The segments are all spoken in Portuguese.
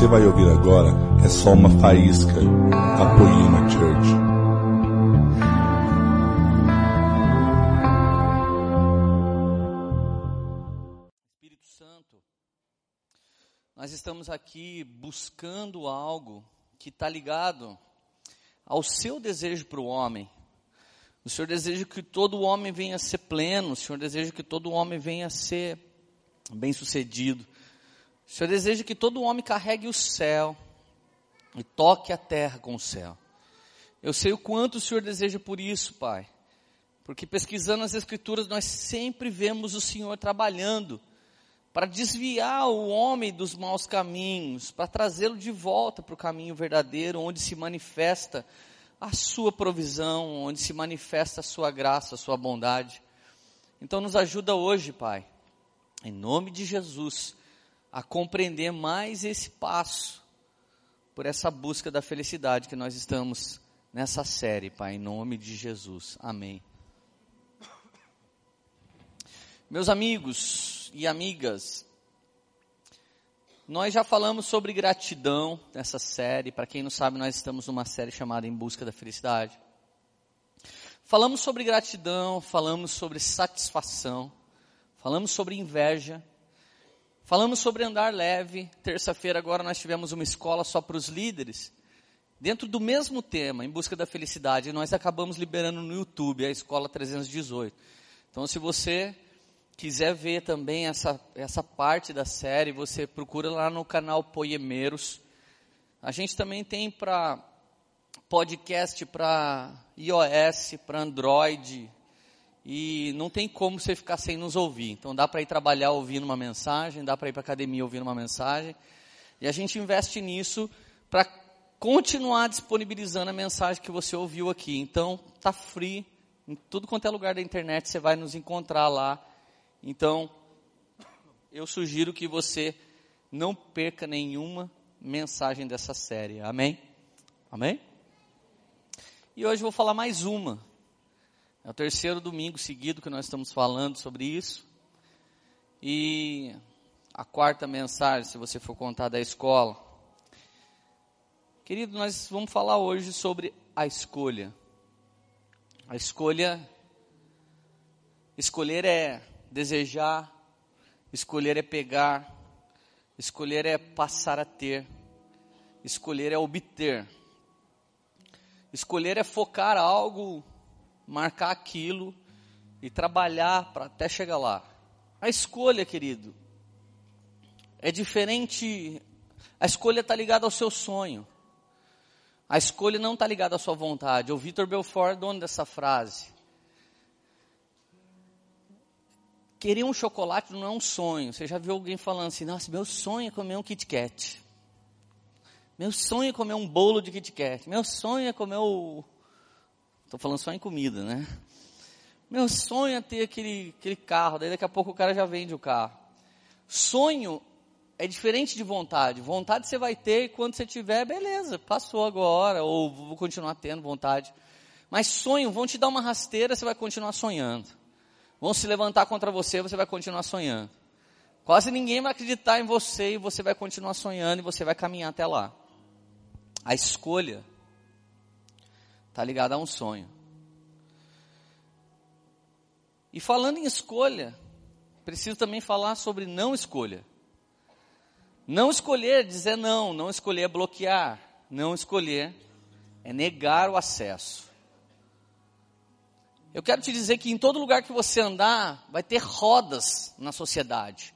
você vai ouvir agora é só uma faísca da Poema Church. Espírito Santo, nós estamos aqui buscando algo que está ligado ao seu desejo para o homem. O Senhor deseja que todo homem venha a ser pleno, o Senhor deseja que todo homem venha a ser bem-sucedido. O Senhor deseja que todo homem carregue o céu e toque a terra com o céu. Eu sei o quanto o Senhor deseja por isso, Pai. Porque pesquisando as Escrituras, nós sempre vemos o Senhor trabalhando para desviar o homem dos maus caminhos, para trazê-lo de volta para o caminho verdadeiro, onde se manifesta a sua provisão, onde se manifesta a sua graça, a sua bondade. Então nos ajuda hoje, Pai, em nome de Jesus, a compreender mais esse passo por essa busca da felicidade que nós estamos nessa série, Pai, em nome de Jesus. Amém. Meus amigos e amigas, nós já falamos sobre gratidão nessa série. Para quem não sabe, nós estamos numa série chamada Em Busca da Felicidade. Falamos sobre gratidão, falamos sobre satisfação, falamos sobre inveja, falamos sobre andar leve. Terça-feira agora nós tivemos uma escola só para os líderes. Dentro do mesmo tema, Em Busca da Felicidade, nós acabamos liberando no YouTube a escola 318. Então, se você quiser ver também essa, essa parte da série, você procura lá no canal Poemeiros. A gente também tem para podcast para iOS, para Android, e não tem como você ficar sem nos ouvir. Então dá para ir trabalhar ouvindo uma mensagem, dá para ir para academia ouvindo uma mensagem, e a gente investe nisso para continuar disponibilizando a mensagem que você ouviu aqui. Então tá free, em tudo quanto é lugar da internet você vai nos encontrar lá então, eu sugiro que você não perca nenhuma mensagem dessa série. Amém? Amém? E hoje eu vou falar mais uma. É o terceiro domingo seguido que nós estamos falando sobre isso. E a quarta mensagem, se você for contar da escola. Querido, nós vamos falar hoje sobre a escolha. A escolha, escolher é desejar, escolher é pegar, escolher é passar a ter, escolher é obter. Escolher é focar algo, marcar aquilo e trabalhar para até chegar lá. A escolha, querido, é diferente. A escolha está ligada ao seu sonho. A escolha não está ligada à sua vontade. O Vitor Belfort é dono dessa frase. Querer um chocolate não é um sonho. Você já viu alguém falando assim, nossa, meu sonho é comer um Kit Kat. Meu sonho é comer um bolo de Kit Kat. Meu sonho é comer o... Estou falando só em comida, né? Meu sonho é ter aquele, aquele carro. Daí daqui a pouco o cara já vende o carro. Sonho é diferente de vontade. Vontade você vai ter e quando você tiver, beleza, passou agora. Ou vou continuar tendo vontade. Mas sonho, vão te dar uma rasteira, você vai continuar sonhando vão se levantar contra você, você vai continuar sonhando. Quase ninguém vai acreditar em você e você vai continuar sonhando e você vai caminhar até lá. A escolha está ligada a um sonho. E falando em escolha, preciso também falar sobre não escolha. Não escolher, dizer não, não escolher é bloquear, não escolher é negar o acesso. Eu quero te dizer que em todo lugar que você andar, vai ter rodas na sociedade.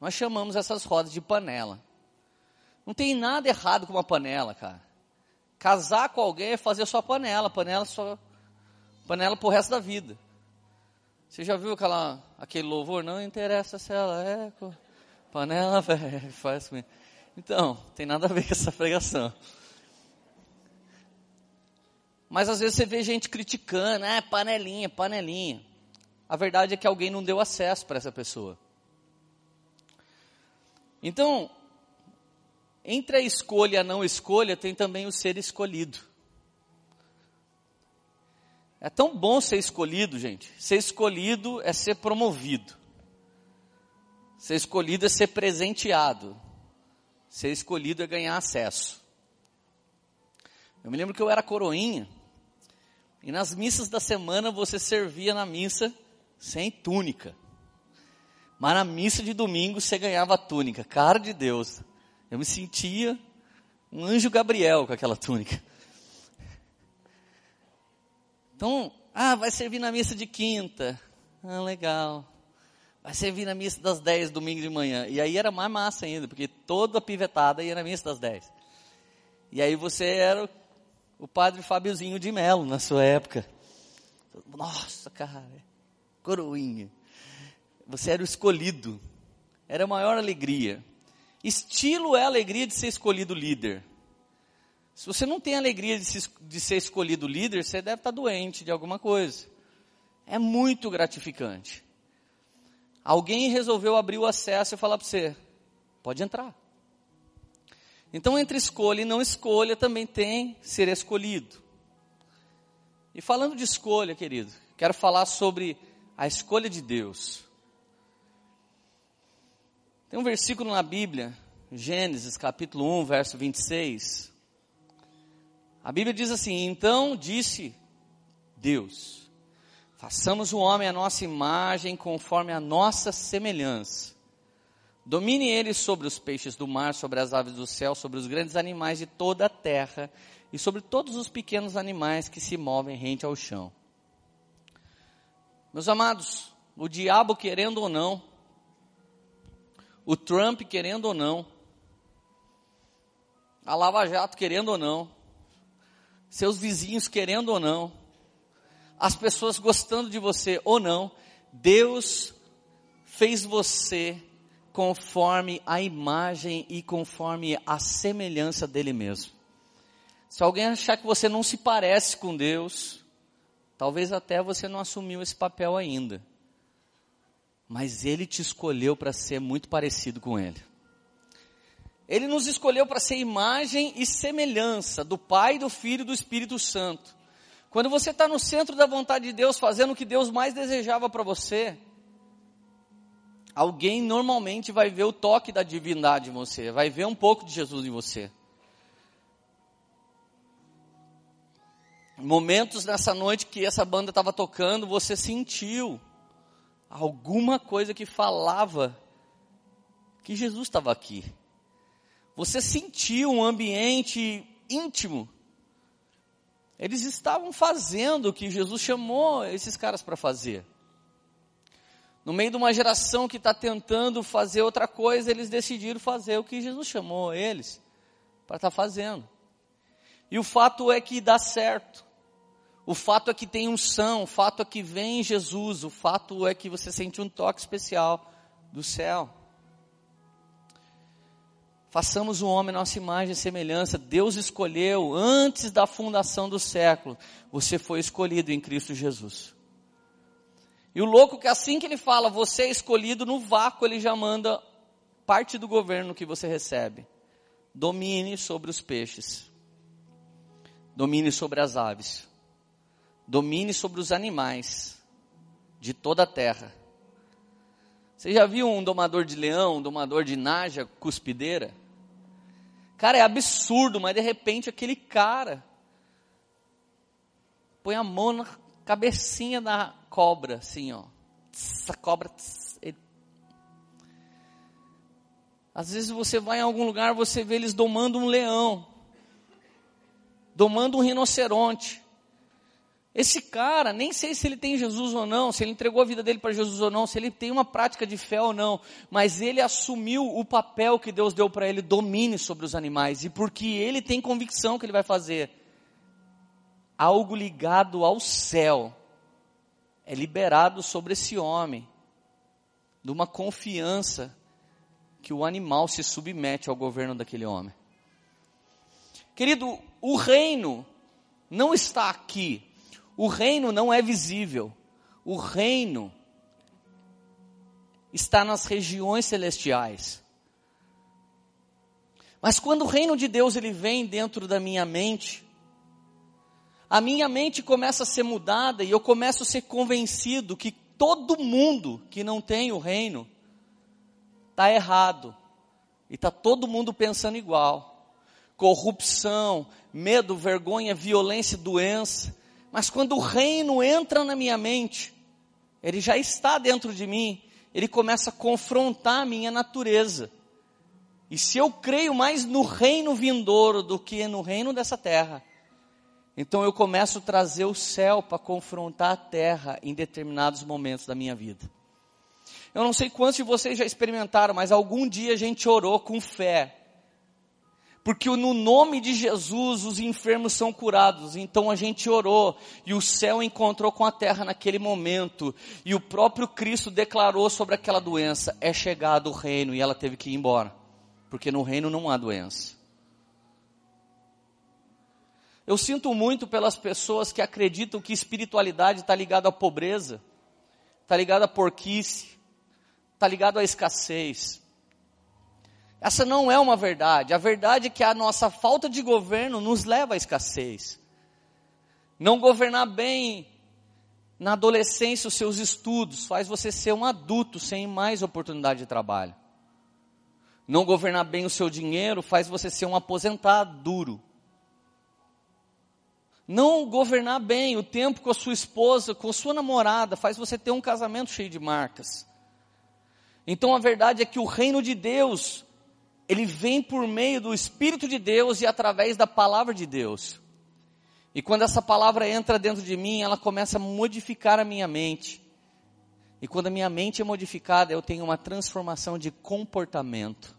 Nós chamamos essas rodas de panela. Não tem nada errado com uma panela, cara. Casar com alguém é fazer sua panela, panela só panela pro resto da vida. Você já viu aquela aquele louvor? Não interessa se ela é panela, velho, faz comigo. Então, tem nada a ver com essa pregação. Mas às vezes você vê gente criticando, é panelinha, panelinha. A verdade é que alguém não deu acesso para essa pessoa. Então, entre a escolha e a não escolha, tem também o ser escolhido. É tão bom ser escolhido, gente. Ser escolhido é ser promovido. Ser escolhido é ser presenteado. Ser escolhido é ganhar acesso. Eu me lembro que eu era coroinha, e nas missas da semana você servia na missa sem túnica. Mas na missa de domingo você ganhava túnica. Cara de Deus. Eu me sentia um anjo Gabriel com aquela túnica. Então, ah, vai servir na missa de quinta. Ah, legal. Vai servir na missa das 10, domingo de manhã. E aí era mais massa ainda, porque toda pivetada ia na missa das 10. E aí você era o padre Fábiozinho de Melo na sua época. Nossa, cara, coroinha. Você era o escolhido. Era a maior alegria. Estilo é a alegria de ser escolhido líder. Se você não tem alegria de, se, de ser escolhido líder, você deve estar doente de alguma coisa. É muito gratificante. Alguém resolveu abrir o acesso e falar para você: pode entrar. Então, entre escolha e não escolha, também tem ser escolhido. E falando de escolha, querido, quero falar sobre a escolha de Deus. Tem um versículo na Bíblia, Gênesis capítulo 1, verso 26. A Bíblia diz assim: Então disse Deus: Façamos o homem a nossa imagem, conforme a nossa semelhança Domine ele sobre os peixes do mar, sobre as aves do céu, sobre os grandes animais de toda a terra e sobre todos os pequenos animais que se movem rente ao chão. Meus amados, o diabo querendo ou não, o Trump querendo ou não, a Lava Jato querendo ou não, seus vizinhos querendo ou não, as pessoas gostando de você ou não, Deus fez você conforme a imagem e conforme a semelhança dele mesmo. Se alguém achar que você não se parece com Deus, talvez até você não assumiu esse papel ainda. Mas ele te escolheu para ser muito parecido com ele. Ele nos escolheu para ser imagem e semelhança do Pai, do Filho e do Espírito Santo. Quando você está no centro da vontade de Deus, fazendo o que Deus mais desejava para você, alguém normalmente vai ver o toque da divindade em você, vai ver um pouco de Jesus em você. Momentos nessa noite que essa banda estava tocando, você sentiu alguma coisa que falava que Jesus estava aqui. Você sentiu um ambiente íntimo. Eles estavam fazendo o que Jesus chamou esses caras para fazer. No meio de uma geração que está tentando fazer outra coisa, eles decidiram fazer o que Jesus chamou eles para estar tá fazendo. E o fato é que dá certo. O fato é que tem unção, o fato é que vem Jesus, o fato é que você sente um toque especial do céu. Façamos o homem nossa imagem e semelhança. Deus escolheu antes da fundação do século. Você foi escolhido em Cristo Jesus. E o louco que assim que ele fala, você é escolhido no vácuo, ele já manda parte do governo que você recebe. Domine sobre os peixes. Domine sobre as aves. Domine sobre os animais de toda a terra. Você já viu um domador de leão, um domador de naja, cuspideira? Cara, é absurdo, mas de repente aquele cara põe a mão na cabecinha da cobra, assim, ó. Tss, a cobra. Tss, ele... Às vezes você vai em algum lugar, você vê eles domando um leão, domando um rinoceronte. Esse cara, nem sei se ele tem Jesus ou não, se ele entregou a vida dele para Jesus ou não, se ele tem uma prática de fé ou não, mas ele assumiu o papel que Deus deu para ele, domine sobre os animais, e porque ele tem convicção que ele vai fazer algo ligado ao céu, é liberado sobre esse homem, de uma confiança que o animal se submete ao governo daquele homem. Querido, o reino não está aqui, o reino não é visível, o reino está nas regiões celestiais. Mas quando o reino de Deus ele vem dentro da minha mente, a minha mente começa a ser mudada e eu começo a ser convencido que todo mundo que não tem o reino está errado, E está todo mundo pensando igual. Corrupção, medo, vergonha, violência, doença. Mas quando o reino entra na minha mente, ele já está dentro de mim, ele começa a confrontar a minha natureza. E se eu creio mais no reino vindouro do que no reino dessa terra, então eu começo a trazer o céu para confrontar a terra em determinados momentos da minha vida. Eu não sei quantos de vocês já experimentaram, mas algum dia a gente orou com fé. Porque no nome de Jesus os enfermos são curados. Então a gente orou e o céu encontrou com a terra naquele momento. E o próprio Cristo declarou sobre aquela doença: é chegado o reino e ela teve que ir embora. Porque no reino não há doença. Eu sinto muito pelas pessoas que acreditam que espiritualidade está ligada à pobreza, está ligada à porquice, está ligado à escassez. Essa não é uma verdade. A verdade é que a nossa falta de governo nos leva à escassez. Não governar bem na adolescência os seus estudos faz você ser um adulto sem mais oportunidade de trabalho. Não governar bem o seu dinheiro faz você ser um aposentado duro. Não governar bem o tempo com a sua esposa, com a sua namorada, faz você ter um casamento cheio de marcas. Então a verdade é que o reino de Deus, ele vem por meio do Espírito de Deus e através da palavra de Deus. E quando essa palavra entra dentro de mim, ela começa a modificar a minha mente. E quando a minha mente é modificada, eu tenho uma transformação de comportamento.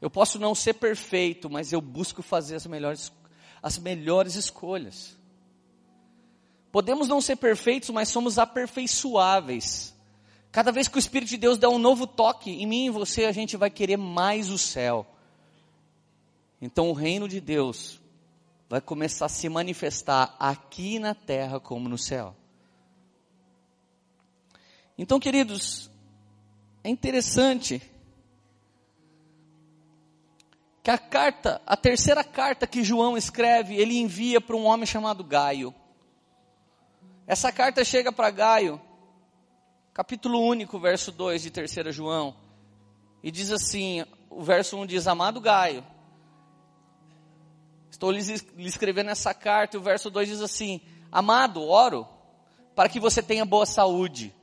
Eu posso não ser perfeito, mas eu busco fazer as melhores, as melhores escolhas. Podemos não ser perfeitos, mas somos aperfeiçoáveis. Cada vez que o Espírito de Deus der um novo toque em mim e você, a gente vai querer mais o céu. Então o reino de Deus vai começar a se manifestar aqui na terra como no céu. Então, queridos, é interessante que a carta, a terceira carta que João escreve, ele envia para um homem chamado Gaio. Essa carta chega para Gaio capítulo único, verso 2 de 3 João, e diz assim, o verso 1 diz, amado Gaio, estou lhe escrevendo essa carta, e o verso 2 diz assim, amado, oro, para que você tenha boa saúde,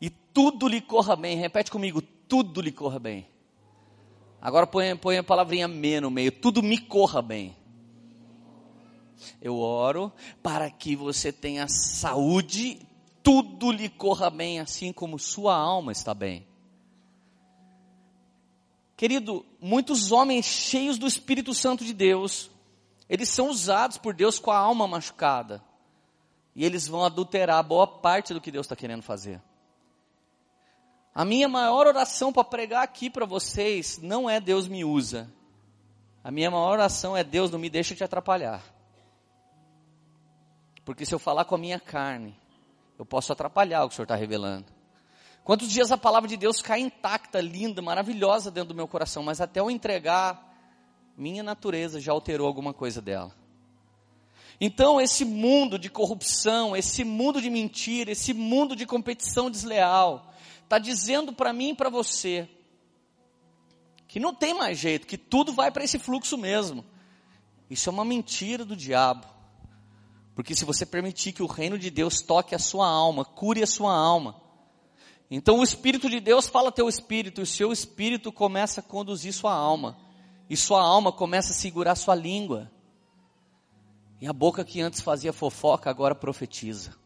e tudo lhe corra bem, repete comigo, tudo lhe corra bem. Agora põe, põe a palavrinha me no meio, tudo me corra bem. Eu oro para que você tenha saúde tudo lhe corra bem, assim como sua alma está bem. Querido, muitos homens cheios do Espírito Santo de Deus, eles são usados por Deus com a alma machucada. E eles vão adulterar boa parte do que Deus está querendo fazer. A minha maior oração para pregar aqui para vocês não é Deus me usa. A minha maior oração é Deus não me deixa te atrapalhar. Porque se eu falar com a minha carne, eu posso atrapalhar o que o Senhor está revelando. Quantos dias a palavra de Deus cai intacta, linda, maravilhosa dentro do meu coração, mas até eu entregar, minha natureza já alterou alguma coisa dela. Então, esse mundo de corrupção, esse mundo de mentira, esse mundo de competição desleal, está dizendo para mim e para você que não tem mais jeito, que tudo vai para esse fluxo mesmo. Isso é uma mentira do diabo. Porque se você permitir que o reino de Deus toque a sua alma, cure a sua alma, então o Espírito de Deus fala teu espírito, e o seu espírito começa a conduzir sua alma, e sua alma começa a segurar sua língua. E a boca que antes fazia fofoca agora profetiza.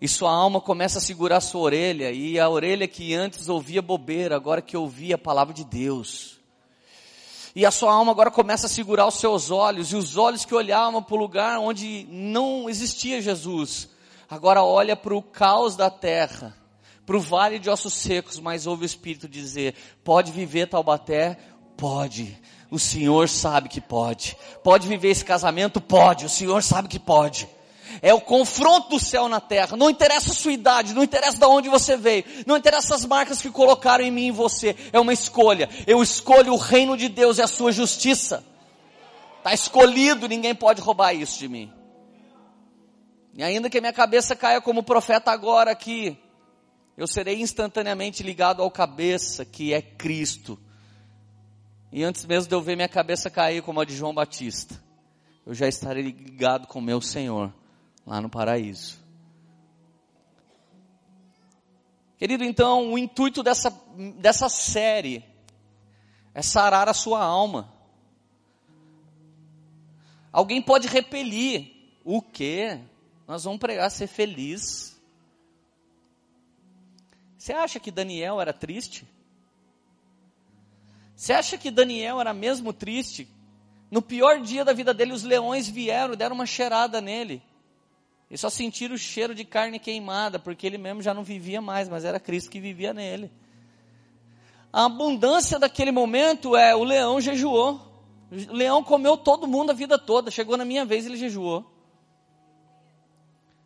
E sua alma começa a segurar sua orelha, e a orelha que antes ouvia bobeira, agora que ouvia a palavra de Deus. E a sua alma agora começa a segurar os seus olhos, e os olhos que olhavam para o lugar onde não existia Jesus, agora olha para o caos da terra, para o vale de ossos secos, mas ouve o Espírito dizer: pode viver Taubaté? Pode. O Senhor sabe que pode. Pode viver esse casamento? Pode. O Senhor sabe que pode. É o confronto do céu na terra. Não interessa a sua idade, não interessa de onde você veio, não interessa as marcas que colocaram em mim e em você. É uma escolha. Eu escolho o reino de Deus e a sua justiça. Está escolhido, ninguém pode roubar isso de mim. E ainda que a minha cabeça caia como profeta agora aqui, eu serei instantaneamente ligado ao cabeça, que é Cristo. E antes mesmo de eu ver minha cabeça cair como a de João Batista, eu já estarei ligado com meu Senhor lá no paraíso. Querido, então, o intuito dessa, dessa série é sarar a sua alma. Alguém pode repelir. O quê? Nós vamos pregar ser feliz. Você acha que Daniel era triste? Você acha que Daniel era mesmo triste? No pior dia da vida dele, os leões vieram e deram uma cheirada nele. E só sentiram o cheiro de carne queimada, porque ele mesmo já não vivia mais, mas era Cristo que vivia nele. A abundância daquele momento é: o leão jejuou. O leão comeu todo mundo a vida toda. Chegou na minha vez, ele jejuou.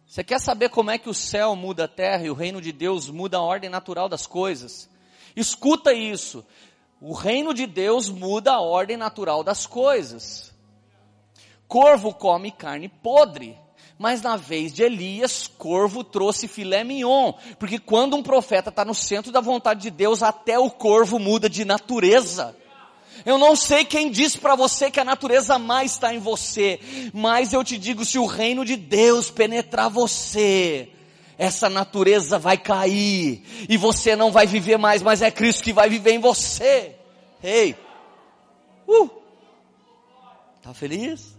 Você quer saber como é que o céu muda a terra e o reino de Deus muda a ordem natural das coisas? Escuta isso. O reino de Deus muda a ordem natural das coisas. Corvo come carne podre. Mas na vez de Elias, corvo trouxe filé mignon. Porque quando um profeta está no centro da vontade de Deus, até o corvo muda de natureza. Eu não sei quem disse para você que a natureza mais está em você, mas eu te digo, se o reino de Deus penetrar você, essa natureza vai cair, e você não vai viver mais, mas é Cristo que vai viver em você. Ei! Uh! Tá feliz?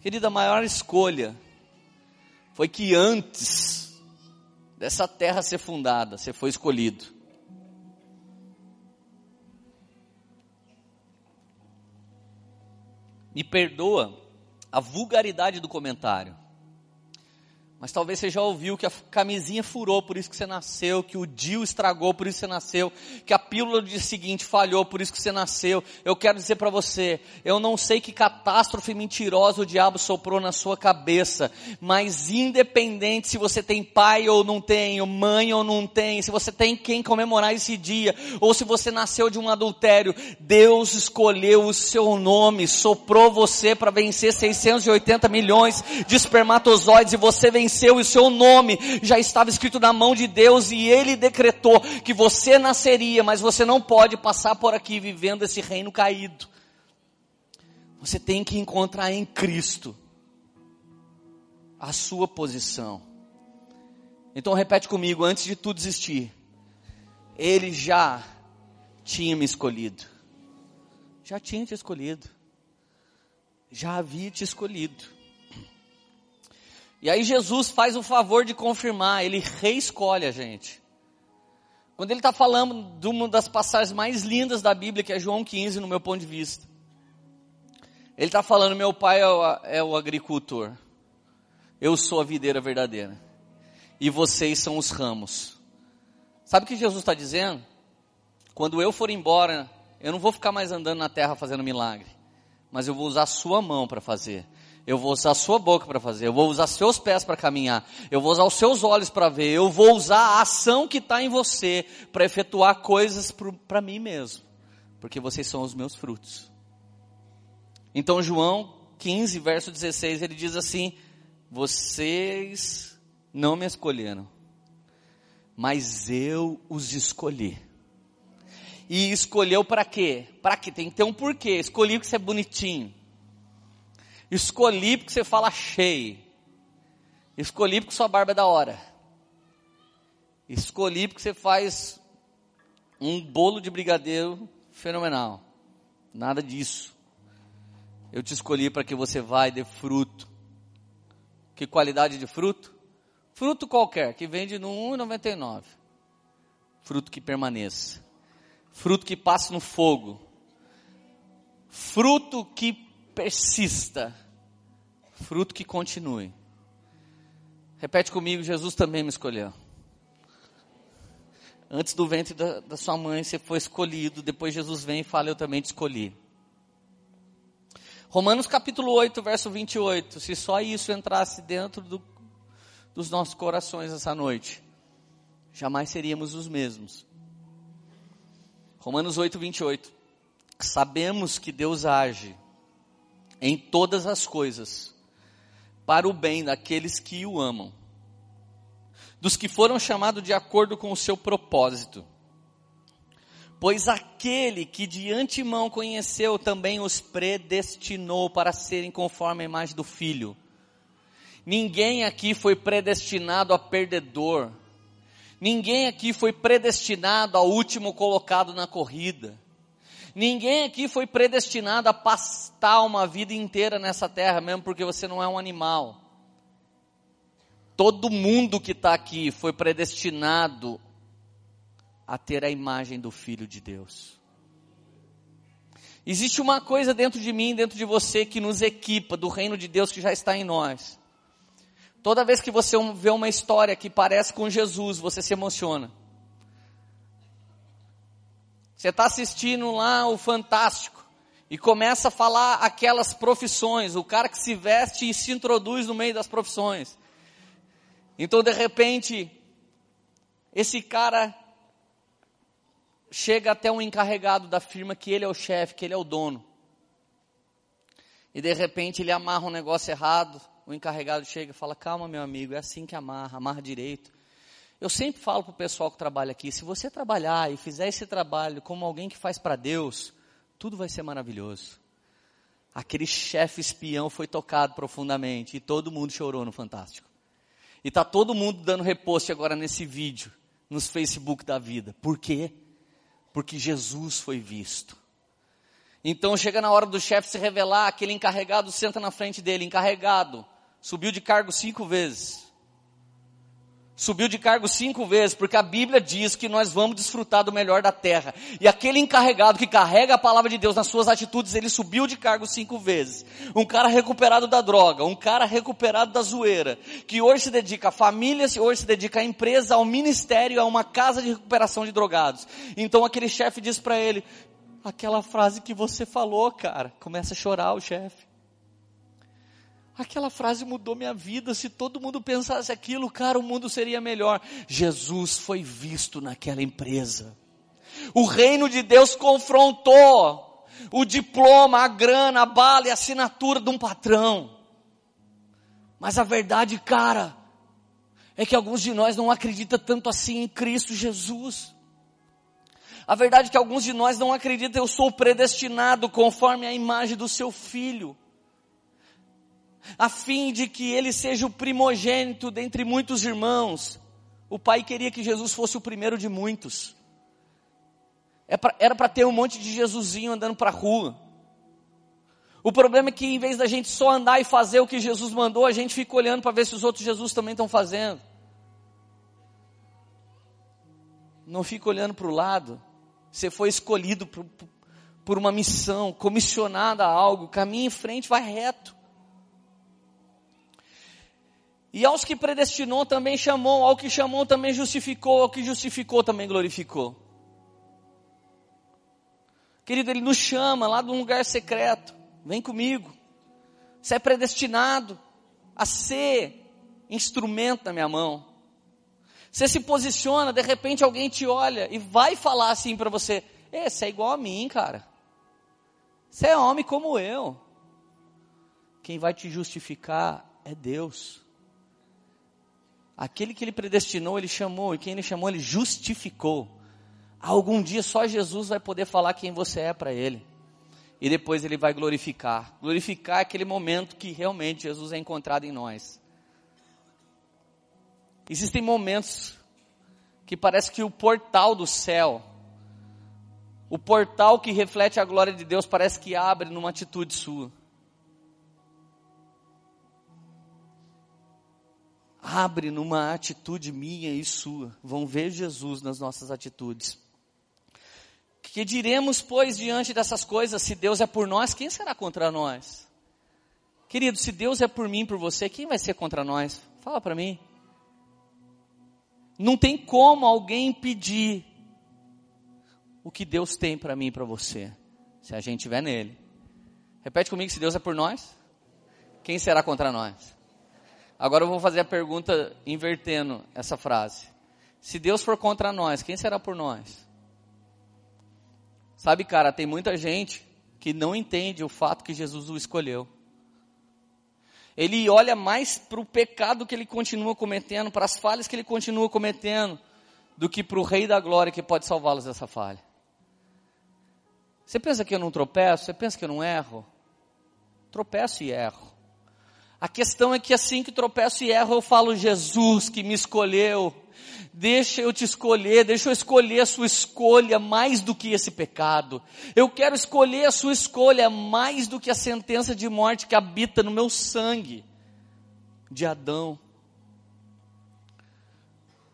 Querida, a maior escolha foi que antes dessa terra ser fundada, você foi escolhido. Me perdoa a vulgaridade do comentário. Mas talvez você já ouviu que a camisinha furou, por isso que você nasceu, que o DIU estragou, por isso que você nasceu, que a pílula do dia seguinte falhou, por isso que você nasceu. Eu quero dizer para você, eu não sei que catástrofe mentirosa o diabo soprou na sua cabeça, mas independente se você tem pai ou não tem, mãe ou não tem, se você tem quem comemorar esse dia, ou se você nasceu de um adultério, Deus escolheu o seu nome, soprou você para vencer 680 milhões de espermatozoides e você venceu venceu e o seu nome já estava escrito na mão de Deus e ele decretou que você nasceria, mas você não pode passar por aqui vivendo esse reino caído. Você tem que encontrar em Cristo a sua posição. Então repete comigo, antes de tudo existir, Ele já tinha me escolhido. Já tinha te escolhido. Já havia te escolhido. E aí Jesus faz o favor de confirmar, ele reescolhe a gente. Quando ele está falando de uma das passagens mais lindas da Bíblia, que é João 15, no meu ponto de vista. Ele está falando, meu pai é o, é o agricultor. Eu sou a videira verdadeira. E vocês são os ramos. Sabe o que Jesus está dizendo? Quando eu for embora, eu não vou ficar mais andando na terra fazendo milagre. Mas eu vou usar a sua mão para fazer. Eu vou usar a sua boca para fazer, eu vou usar seus pés para caminhar, eu vou usar os seus olhos para ver, eu vou usar a ação que está em você para efetuar coisas para mim mesmo, porque vocês são os meus frutos. Então João 15, verso 16, ele diz assim: Vocês não me escolheram, mas eu os escolhi. E escolheu para quê? Para quê? Tem que ter um porquê. Escolhi porque você é bonitinho. Escolhi porque você fala cheio. Escolhi porque sua barba é da hora. Escolhi porque você faz um bolo de brigadeiro fenomenal. Nada disso. Eu te escolhi para que você vá e dê fruto. Que qualidade de fruto? Fruto qualquer, que vende no 1,99. Fruto que permaneça. Fruto que passe no fogo. Fruto que persista, fruto que continue. Repete comigo, Jesus também me escolheu. Antes do ventre da, da, sua mãe, você foi escolhido. Depois Jesus vem e fala, eu também te escolhi. Romanos capítulo 8, verso 28. Se só isso entrasse dentro do, dos nossos corações essa noite, jamais seríamos os mesmos. Romanos 8, 28. Sabemos que Deus age em todas as coisas, para o bem daqueles que o amam, dos que foram chamados de acordo com o seu propósito. Pois aquele que de antemão conheceu também os predestinou para serem conforme a imagem do Filho. Ninguém aqui foi predestinado a perdedor. Ninguém aqui foi predestinado ao último colocado na corrida. Ninguém aqui foi predestinado a pastar uma vida inteira nessa terra, mesmo porque você não é um animal. Todo mundo que está aqui foi predestinado a ter a imagem do Filho de Deus. Existe uma coisa dentro de mim, dentro de você, que nos equipa do reino de Deus que já está em nós. Toda vez que você vê uma história que parece com Jesus, você se emociona. Você está assistindo lá o Fantástico e começa a falar aquelas profissões, o cara que se veste e se introduz no meio das profissões. Então, de repente, esse cara chega até um encarregado da firma que ele é o chefe, que ele é o dono. E de repente ele amarra um negócio errado, o encarregado chega e fala: "Calma, meu amigo, é assim que amarra, amarra direito". Eu sempre falo para o pessoal que trabalha aqui, se você trabalhar e fizer esse trabalho como alguém que faz para Deus, tudo vai ser maravilhoso. Aquele chefe espião foi tocado profundamente e todo mundo chorou no Fantástico. E tá todo mundo dando repost agora nesse vídeo, nos Facebook da vida. Por quê? porque Jesus foi visto. Então chega na hora do chefe se revelar, aquele encarregado senta na frente dele, encarregado, subiu de cargo cinco vezes subiu de cargo cinco vezes, porque a Bíblia diz que nós vamos desfrutar do melhor da terra. E aquele encarregado que carrega a palavra de Deus nas suas atitudes, ele subiu de cargo cinco vezes. Um cara recuperado da droga, um cara recuperado da zoeira, que hoje se dedica à família, hoje se dedica à empresa, ao ministério, a uma casa de recuperação de drogados. Então aquele chefe diz para ele, aquela frase que você falou, cara, começa a chorar o chefe. Aquela frase mudou minha vida. Se todo mundo pensasse aquilo, cara, o mundo seria melhor. Jesus foi visto naquela empresa. O reino de Deus confrontou o diploma, a grana, a bala e a assinatura de um patrão. Mas a verdade, cara, é que alguns de nós não acreditam tanto assim em Cristo Jesus. A verdade é que alguns de nós não acreditam, eu sou predestinado conforme a imagem do seu filho a fim de que ele seja o primogênito dentre muitos irmãos. O pai queria que Jesus fosse o primeiro de muitos. É era para ter um monte de Jesusinho andando para a rua. O problema é que em vez da gente só andar e fazer o que Jesus mandou, a gente fica olhando para ver se os outros Jesus também estão fazendo. Não fica olhando para o lado. Você foi escolhido por, por uma missão, comissionado a algo. Caminha em frente, vai reto. E aos que predestinou também chamou, ao que chamou também justificou, ao que justificou também glorificou. Querido, Ele nos chama lá de um lugar secreto. Vem comigo. Você é predestinado a ser instrumento na minha mão. Você se posiciona, de repente alguém te olha e vai falar assim para você: Você é igual a mim, cara. Você é homem como eu. Quem vai te justificar é Deus. Aquele que ele predestinou, ele chamou, e quem ele chamou, ele justificou. Algum dia só Jesus vai poder falar quem você é para ele. E depois ele vai glorificar. Glorificar é aquele momento que realmente Jesus é encontrado em nós. Existem momentos que parece que o portal do céu, o portal que reflete a glória de Deus, parece que abre numa atitude sua. Abre numa atitude minha e sua. Vão ver Jesus nas nossas atitudes. Que diremos, pois, diante dessas coisas, se Deus é por nós, quem será contra nós? Querido, se Deus é por mim, por você, quem vai ser contra nós? Fala para mim. Não tem como alguém impedir o que Deus tem para mim e para você, se a gente estiver nele. Repete comigo, se Deus é por nós, quem será contra nós? Agora eu vou fazer a pergunta invertendo essa frase. Se Deus for contra nós, quem será por nós? Sabe, cara, tem muita gente que não entende o fato que Jesus o escolheu. Ele olha mais para o pecado que ele continua cometendo, para as falhas que ele continua cometendo, do que para o Rei da Glória que pode salvá-los dessa falha. Você pensa que eu não tropeço? Você pensa que eu não erro? Tropeço e erro. A questão é que assim que tropeço e erro, eu falo, Jesus que me escolheu, deixa eu te escolher, deixa eu escolher a sua escolha mais do que esse pecado. Eu quero escolher a sua escolha mais do que a sentença de morte que habita no meu sangue de Adão.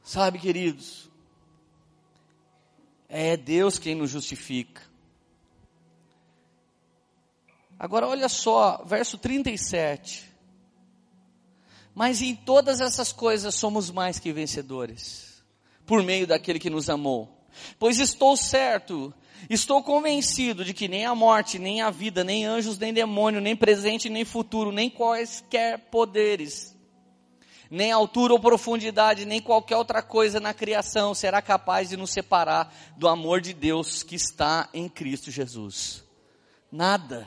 Sabe, queridos, é Deus quem nos justifica. Agora olha só, verso 37. Mas em todas essas coisas somos mais que vencedores, por meio daquele que nos amou. Pois estou certo, estou convencido de que nem a morte, nem a vida, nem anjos, nem demônio, nem presente, nem futuro, nem quaisquer poderes, nem altura ou profundidade, nem qualquer outra coisa na criação será capaz de nos separar do amor de Deus que está em Cristo Jesus. Nada.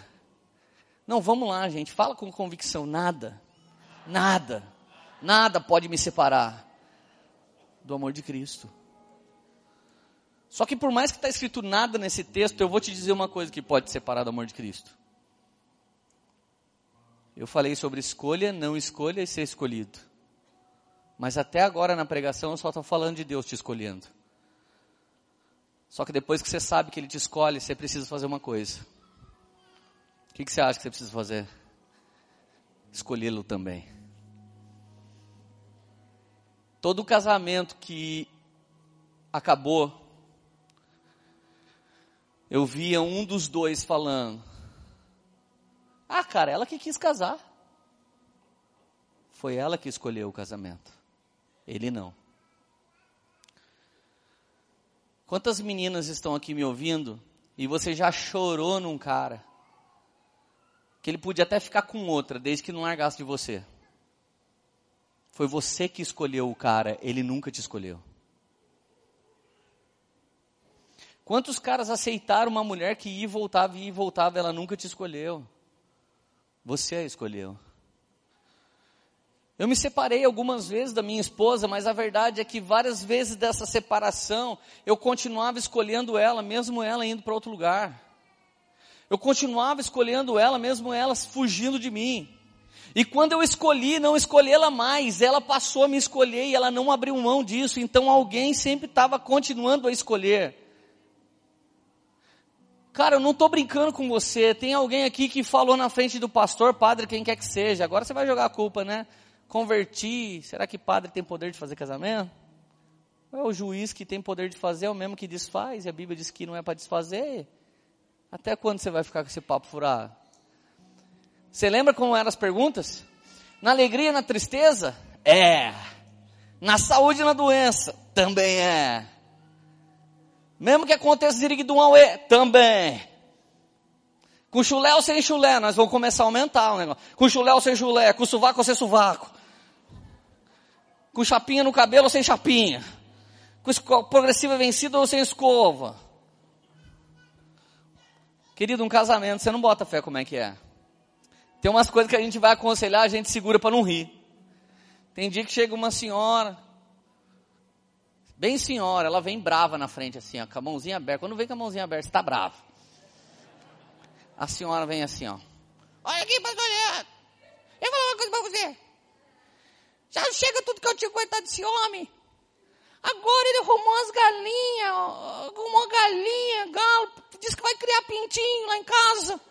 Não, vamos lá, gente, fala com convicção, nada Nada, nada pode me separar do amor de Cristo. Só que por mais que está escrito nada nesse texto, eu vou te dizer uma coisa que pode separar do amor de Cristo. Eu falei sobre escolha, não escolha e ser escolhido. Mas até agora na pregação eu só estou falando de Deus te escolhendo. Só que depois que você sabe que Ele te escolhe, você precisa fazer uma coisa. O que, que você acha que você precisa fazer? Escolhê-lo também. Todo casamento que acabou, eu via um dos dois falando: Ah, cara, ela que quis casar. Foi ela que escolheu o casamento. Ele não. Quantas meninas estão aqui me ouvindo e você já chorou num cara que ele podia até ficar com outra, desde que não largasse de você? Foi você que escolheu o cara, ele nunca te escolheu. Quantos caras aceitaram uma mulher que ia e voltava, ia e voltava, ela nunca te escolheu? Você a escolheu. Eu me separei algumas vezes da minha esposa, mas a verdade é que várias vezes dessa separação eu continuava escolhendo ela, mesmo ela indo para outro lugar. Eu continuava escolhendo ela, mesmo ela fugindo de mim. E quando eu escolhi não escolhê-la mais, ela passou a me escolher e ela não abriu mão disso, então alguém sempre estava continuando a escolher. Cara, eu não estou brincando com você. Tem alguém aqui que falou na frente do pastor, padre, quem quer que seja. Agora você vai jogar a culpa, né? Converti. Será que padre tem poder de fazer casamento? é o juiz que tem poder de fazer, é o mesmo que desfaz. E a Bíblia diz que não é para desfazer. Até quando você vai ficar com esse papo furado? Você lembra como eram as perguntas? Na alegria, na tristeza? É. Na saúde e na doença? Também é. Mesmo que aconteça ziriguidum auê? Também. Com chulé ou sem chulé? Nós vamos começar a aumentar o negócio. Com chulé ou sem chulé? Com sovaco ou sem sovaco? Com chapinha no cabelo ou sem chapinha? Com progressiva vencida ou sem escova? Querido, um casamento, você não bota fé como é que é. Tem umas coisas que a gente vai aconselhar, a gente segura para não rir. Tem dia que chega uma senhora, bem senhora, ela vem brava na frente assim, ó, com a mãozinha aberta. Quando vem com a mãozinha aberta, você está bravo. A senhora vem assim, ó. Olha aqui, pastor. Eu vou falar uma coisa para você. Já chega tudo que eu tinha coitado desse homem. Agora ele arrumou as galinhas, arrumou galinha, galo, disse que vai criar pintinho lá em casa.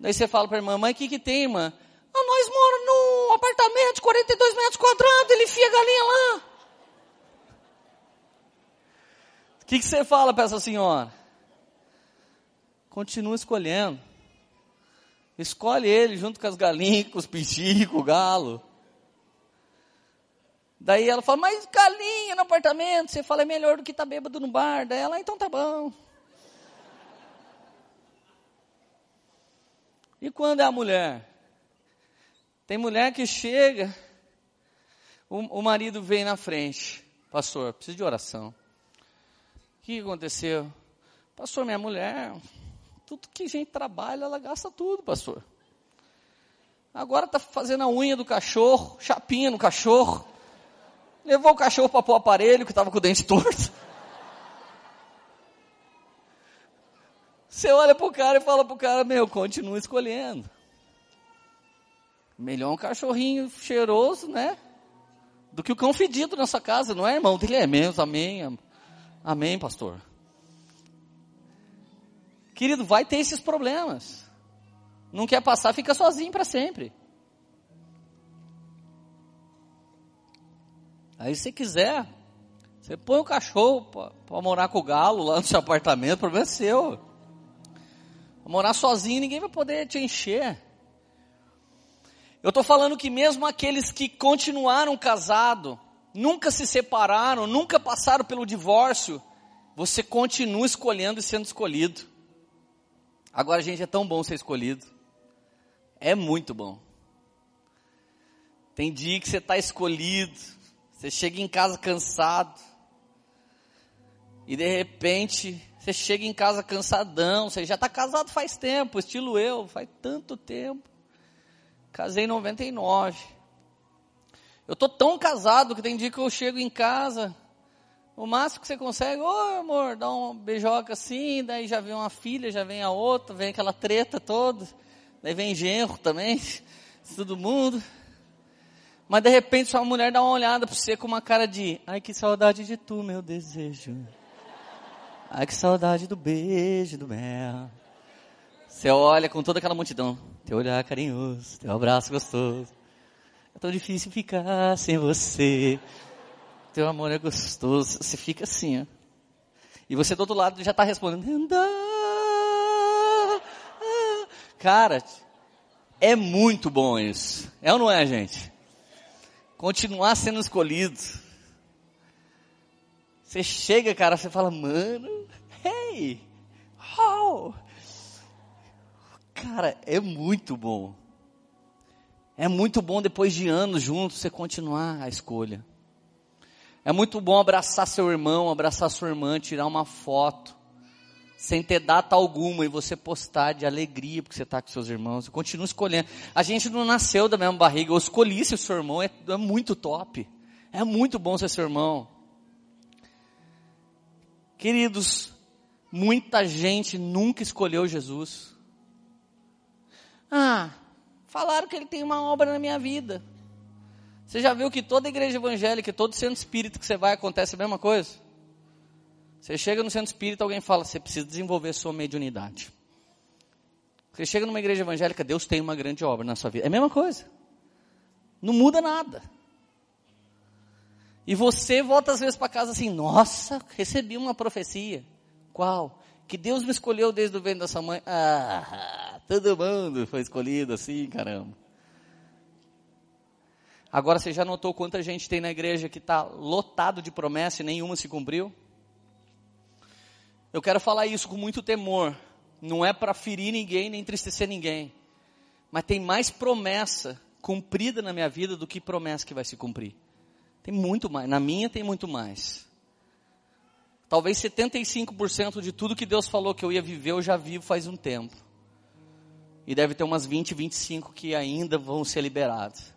Daí você fala para a irmã, mãe, o que, que tem, irmã? Ah, nós moramos num apartamento de 42 metros quadrados, ele enfia a galinha lá. O que, que você fala para essa senhora? Continua escolhendo. Escolhe ele junto com as galinhas, com os pichicos, com o galo. Daí ela fala, mas galinha no apartamento, você fala, é melhor do que estar tá bêbado no bar. Daí ela, então tá bom. E quando é a mulher? Tem mulher que chega, o, o marido vem na frente. Pastor, preciso de oração. O que aconteceu? Pastor, minha mulher, tudo que a gente trabalha, ela gasta tudo, pastor. Agora tá fazendo a unha do cachorro, chapinha no cachorro. Levou o cachorro para pôr o aparelho que estava com o dente torto. Você olha pro cara e fala pro cara, meu, continua escolhendo. Melhor um cachorrinho cheiroso, né? Do que o cão fedido na sua casa, não é, irmão? Dele é mesmo, amém. Amém, pastor. Querido, vai ter esses problemas. Não quer passar, fica sozinho para sempre. Aí se quiser, você põe o cachorro para morar com o galo lá no seu apartamento, o problema é seu. Morar sozinho, ninguém vai poder te encher. Eu estou falando que mesmo aqueles que continuaram casados, nunca se separaram, nunca passaram pelo divórcio, você continua escolhendo e sendo escolhido. Agora, gente, é tão bom ser escolhido. É muito bom. Tem dia que você está escolhido, você chega em casa cansado, e de repente você chega em casa cansadão, você já está casado faz tempo, estilo eu, faz tanto tempo. Casei em 99. Eu tô tão casado que tem dia que eu chego em casa, o máximo que você consegue, ô amor, dá um beijoca assim, daí já vem uma filha, já vem a outra, vem aquela treta toda, daí vem genro também, todo mundo. Mas de repente sua mulher dá uma olhada para você com uma cara de, ai que saudade de tu, meu desejo. Ai que saudade do beijo, do mel. Você olha com toda aquela multidão. Teu olhar carinhoso, teu abraço gostoso. É tão difícil ficar sem você. Teu amor é gostoso. Você fica assim, ó. E você do outro lado já está respondendo. Cara, é muito bom isso. É ou não é, gente? Continuar sendo escolhido. Você chega, cara, você fala, mano, hey, how? Cara, é muito bom. É muito bom depois de anos juntos você continuar a escolha. É muito bom abraçar seu irmão, abraçar sua irmã, tirar uma foto, sem ter data alguma, e você postar de alegria porque você está com seus irmãos. Eu continuo escolhendo. A gente não nasceu da mesma barriga. Eu escolhi seu irmão, é, é muito top. É muito bom ser seu irmão. Queridos, muita gente nunca escolheu Jesus. Ah, falaram que ele tem uma obra na minha vida. Você já viu que toda igreja evangélica, todo centro espírita que você vai, acontece a mesma coisa? Você chega no centro espírita, alguém fala, você precisa desenvolver sua mediunidade. Você chega numa igreja evangélica, Deus tem uma grande obra na sua vida. É a mesma coisa. Não muda nada. E você volta às vezes para casa assim, nossa, recebi uma profecia. Qual? Que Deus me escolheu desde o ventre da sua mãe. Ah, Todo mundo foi escolhido assim, caramba. Agora você já notou quanta gente tem na igreja que está lotado de promessa e nenhuma se cumpriu? Eu quero falar isso com muito temor. Não é para ferir ninguém nem entristecer ninguém. Mas tem mais promessa cumprida na minha vida do que promessa que vai se cumprir. Tem muito mais. Na minha tem muito mais. Talvez 75% de tudo que Deus falou que eu ia viver, eu já vivo faz um tempo. E deve ter umas 20, 25 que ainda vão ser liberados.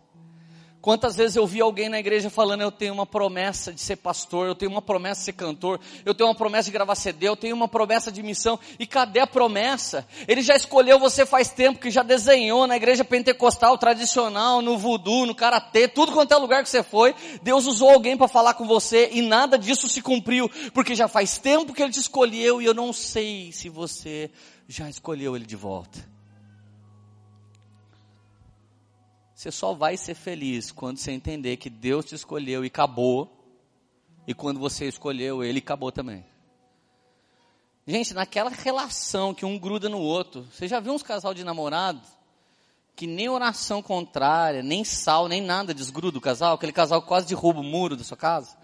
Quantas vezes eu vi alguém na igreja falando, eu tenho uma promessa de ser pastor, eu tenho uma promessa de ser cantor, eu tenho uma promessa de gravar CD, eu tenho uma promessa de missão, e cadê a promessa? Ele já escolheu você faz tempo, que já desenhou na igreja pentecostal, tradicional, no voodoo, no karatê, tudo quanto é lugar que você foi, Deus usou alguém para falar com você, e nada disso se cumpriu, porque já faz tempo que Ele te escolheu, e eu não sei se você já escolheu Ele de volta. Você só vai ser feliz quando você entender que Deus te escolheu e acabou. E quando você escolheu ele, acabou também. Gente, naquela relação que um gruda no outro, você já viu uns casal de namorado que nem oração contrária, nem sal, nem nada desgruda o casal, aquele casal quase derruba o muro da sua casa?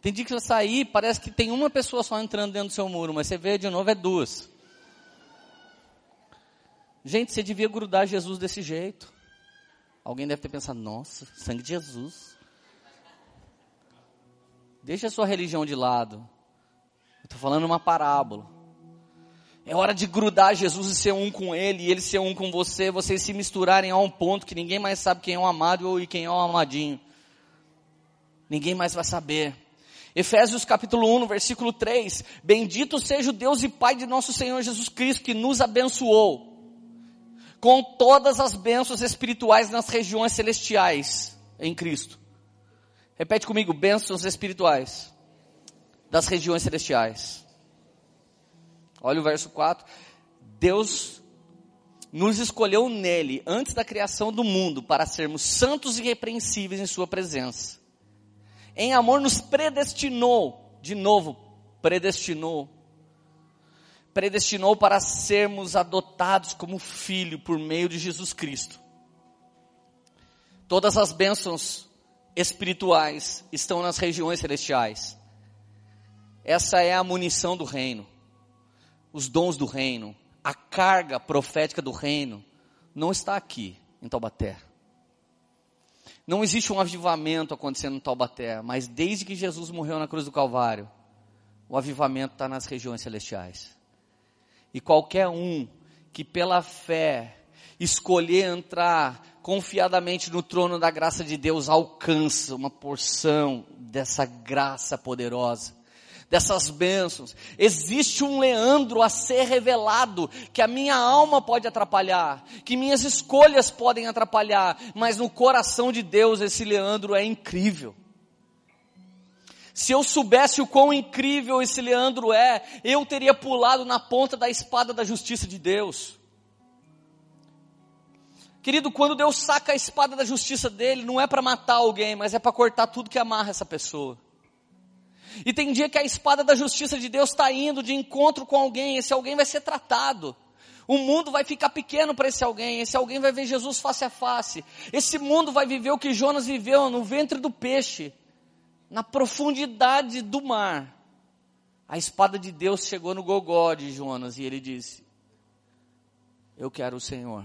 Tem dia que você sair, parece que tem uma pessoa só entrando dentro do seu muro, mas você vê de novo é duas. Gente, você devia grudar Jesus desse jeito. Alguém deve ter pensado, nossa, sangue de Jesus. Deixa a sua religião de lado. Estou falando uma parábola. É hora de grudar Jesus e ser um com Ele, e Ele ser um com você, vocês se misturarem a um ponto que ninguém mais sabe quem é o amado e quem é o amadinho. Ninguém mais vai saber. Efésios capítulo 1, versículo 3. Bendito seja o Deus e Pai de nosso Senhor Jesus Cristo, que nos abençoou com todas as bênçãos espirituais nas regiões celestiais em Cristo. Repete comigo, bênçãos espirituais das regiões celestiais. Olha o verso 4. Deus nos escolheu nele antes da criação do mundo para sermos santos e irrepreensíveis em sua presença. Em amor nos predestinou, de novo, predestinou. Predestinou para sermos adotados como filho por meio de Jesus Cristo. Todas as bênçãos espirituais estão nas regiões celestiais. Essa é a munição do reino os dons do reino, a carga profética do reino, não está aqui em Taubaté. Não existe um avivamento acontecendo em Taubaté, mas desde que Jesus morreu na cruz do Calvário, o avivamento está nas regiões celestiais. E qualquer um que pela fé escolher entrar confiadamente no trono da graça de Deus alcança uma porção dessa graça poderosa dessas bênçãos. Existe um Leandro a ser revelado que a minha alma pode atrapalhar, que minhas escolhas podem atrapalhar, mas no coração de Deus esse Leandro é incrível. Se eu soubesse o quão incrível esse Leandro é, eu teria pulado na ponta da espada da justiça de Deus. Querido, quando Deus saca a espada da justiça dele, não é para matar alguém, mas é para cortar tudo que amarra essa pessoa. E tem dia que a espada da justiça de Deus está indo de encontro com alguém, esse alguém vai ser tratado. O mundo vai ficar pequeno para esse alguém, esse alguém vai ver Jesus face a face. Esse mundo vai viver o que Jonas viveu no ventre do peixe, na profundidade do mar. A espada de Deus chegou no gogó de Jonas e ele disse: Eu quero o Senhor.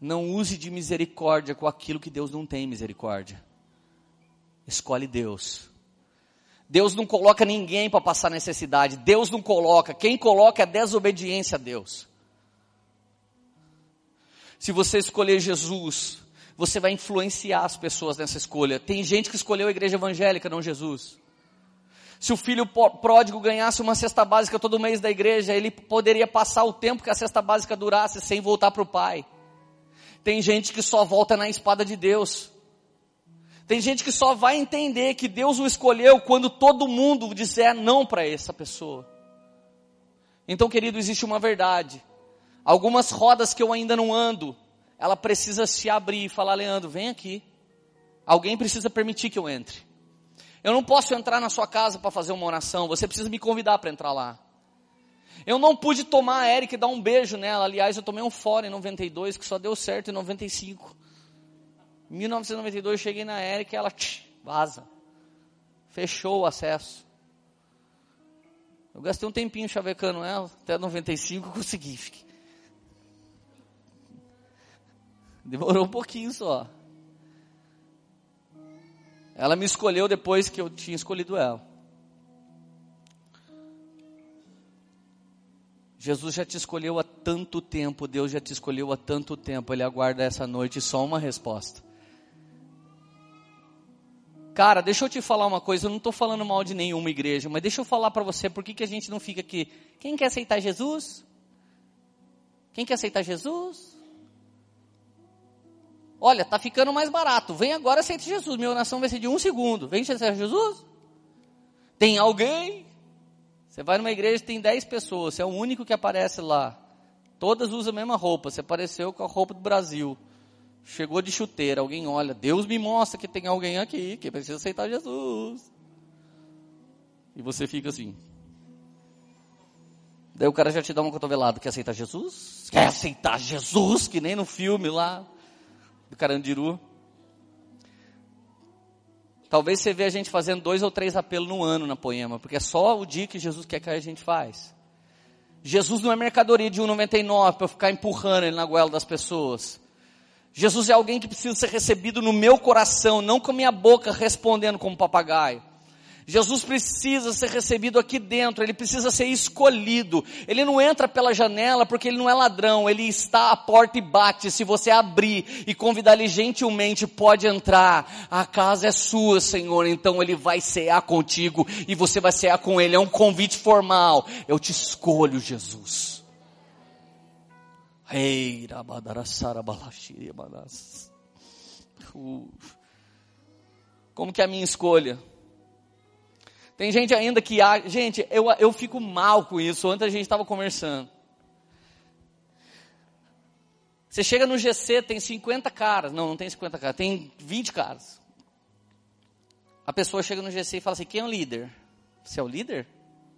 Não use de misericórdia com aquilo que Deus não tem misericórdia escolhe Deus. Deus não coloca ninguém para passar necessidade. Deus não coloca. Quem coloca é desobediência a Deus. Se você escolher Jesus, você vai influenciar as pessoas nessa escolha. Tem gente que escolheu a igreja evangélica, não Jesus. Se o filho pródigo ganhasse uma cesta básica todo mês da igreja, ele poderia passar o tempo que a cesta básica durasse sem voltar para o pai. Tem gente que só volta na espada de Deus. Tem gente que só vai entender que Deus o escolheu quando todo mundo disser não para essa pessoa. Então, querido, existe uma verdade. Algumas rodas que eu ainda não ando, ela precisa se abrir e falar, Leandro, vem aqui. Alguém precisa permitir que eu entre. Eu não posso entrar na sua casa para fazer uma oração, você precisa me convidar para entrar lá. Eu não pude tomar a Eric e dar um beijo nela. Aliás, eu tomei um fora em 92 que só deu certo em 95. Em 1992 eu cheguei na Erika e ela tch, vaza. Fechou o acesso. Eu gastei um tempinho chavecando ela, até 95 eu consegui. Demorou um pouquinho só. Ela me escolheu depois que eu tinha escolhido ela. Jesus já te escolheu há tanto tempo, Deus já te escolheu há tanto tempo, Ele aguarda essa noite só uma resposta. Cara, deixa eu te falar uma coisa, eu não estou falando mal de nenhuma igreja, mas deixa eu falar para você por que, que a gente não fica aqui. Quem quer aceitar Jesus? Quem quer aceitar Jesus? Olha, tá ficando mais barato. Vem agora, aceita Jesus. Minha oração vai ser de um segundo. Vem aceitar Jesus? Tem alguém? Você vai numa igreja tem dez pessoas, você é o único que aparece lá. Todas usam a mesma roupa. Você apareceu com a roupa do Brasil. Chegou de chuteira, alguém olha, Deus me mostra que tem alguém aqui que precisa aceitar Jesus. E você fica assim. Daí o cara já te dá uma cotovelada, quer aceitar Jesus? Quer aceitar Jesus, que nem no filme lá do Carandiru. Talvez você veja a gente fazendo dois ou três apelos no ano na poema, porque é só o dia que Jesus quer que a gente faz. Jesus não é mercadoria de 1,99 para eu ficar empurrando ele na goela das pessoas. Jesus é alguém que precisa ser recebido no meu coração, não com a minha boca respondendo como papagaio. Jesus precisa ser recebido aqui dentro, ele precisa ser escolhido. Ele não entra pela janela porque ele não é ladrão, ele está à porta e bate. Se você abrir e convidar ele gentilmente, pode entrar. A casa é sua, Senhor, então ele vai cear contigo e você vai cear com ele. É um convite formal. Eu te escolho, Jesus. Como que é a minha escolha? Tem gente ainda que. Gente, eu, eu fico mal com isso. Ontem a gente estava conversando. Você chega no GC, tem 50 caras. Não, não tem 50 caras, tem 20 caras. A pessoa chega no GC e fala assim: quem é o líder? Você é o líder?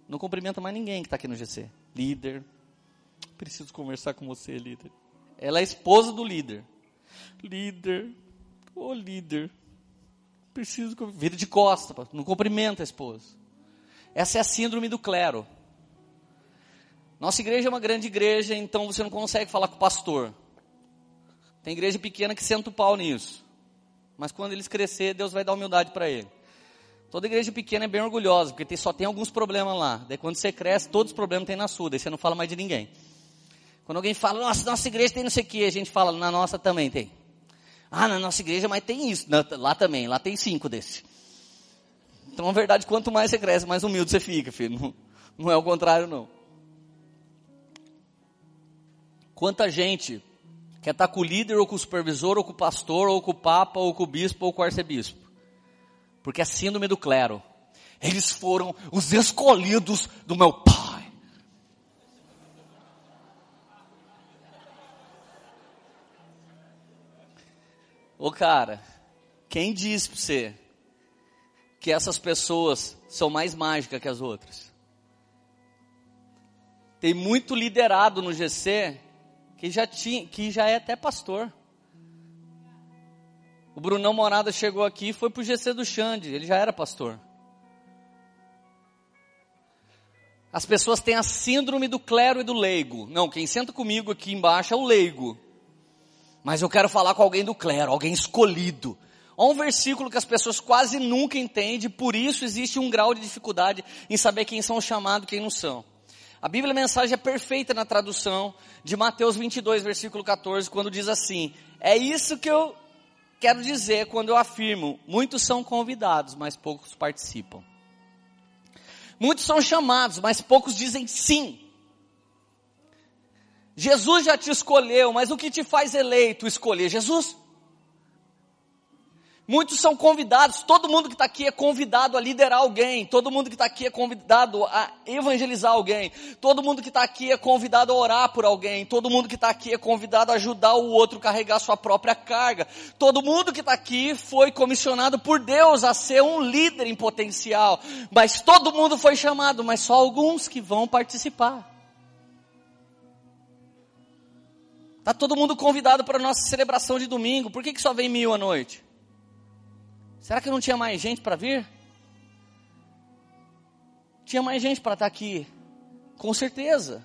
Não cumprimenta mais ninguém que está aqui no GC. Líder. Preciso conversar com você, líder. Ela é esposa do líder. Líder. Ô oh, líder. Preciso. Vira de costa, não cumprimenta a esposa. Essa é a síndrome do clero. Nossa igreja é uma grande igreja, então você não consegue falar com o pastor. Tem igreja pequena que senta o pau nisso. Mas quando eles crescer, Deus vai dar humildade para ele. Toda igreja pequena é bem orgulhosa, porque tem, só tem alguns problemas lá. Daí quando você cresce, todos os problemas tem na sua, daí você não fala mais de ninguém. Quando alguém fala, nossa, nossa igreja tem não sei o que, a gente fala, na nossa também tem. Ah, na nossa igreja, mas tem isso. lá também, lá tem cinco desse. Então, na verdade, quanto mais você cresce, mais humilde você fica, filho. Não, não é o contrário, não. Quanta gente quer estar com o líder, ou com o supervisor, ou com o pastor, ou com o papa, ou com o bispo, ou com o arcebispo. Porque é síndrome do clero. Eles foram os escolhidos do meu pai. Ô cara, quem disse para você que essas pessoas são mais mágicas que as outras? Tem muito liderado no GC que já tinha, que já é até pastor. O Brunão Morada chegou aqui e foi pro GC do Xande, ele já era pastor. As pessoas têm a síndrome do clero e do leigo. Não, quem senta comigo aqui embaixo é o leigo. Mas eu quero falar com alguém do clero, alguém escolhido. Há um versículo que as pessoas quase nunca entendem, por isso existe um grau de dificuldade em saber quem são chamados e quem não são. A Bíblia a mensagem é perfeita na tradução de Mateus 22, versículo 14, quando diz assim: É isso que eu quero dizer quando eu afirmo: muitos são convidados, mas poucos participam. Muitos são chamados, mas poucos dizem sim. Jesus já te escolheu, mas o que te faz eleito escolher Jesus? Muitos são convidados, todo mundo que está aqui é convidado a liderar alguém, todo mundo que está aqui é convidado a evangelizar alguém, todo mundo que está aqui é convidado a orar por alguém, todo mundo que está aqui é convidado a ajudar o outro a carregar sua própria carga, todo mundo que está aqui foi comissionado por Deus a ser um líder em potencial, mas todo mundo foi chamado, mas só alguns que vão participar. Está todo mundo convidado para a nossa celebração de domingo. Por que, que só vem mil à noite? Será que não tinha mais gente para vir? Tinha mais gente para estar tá aqui. Com certeza.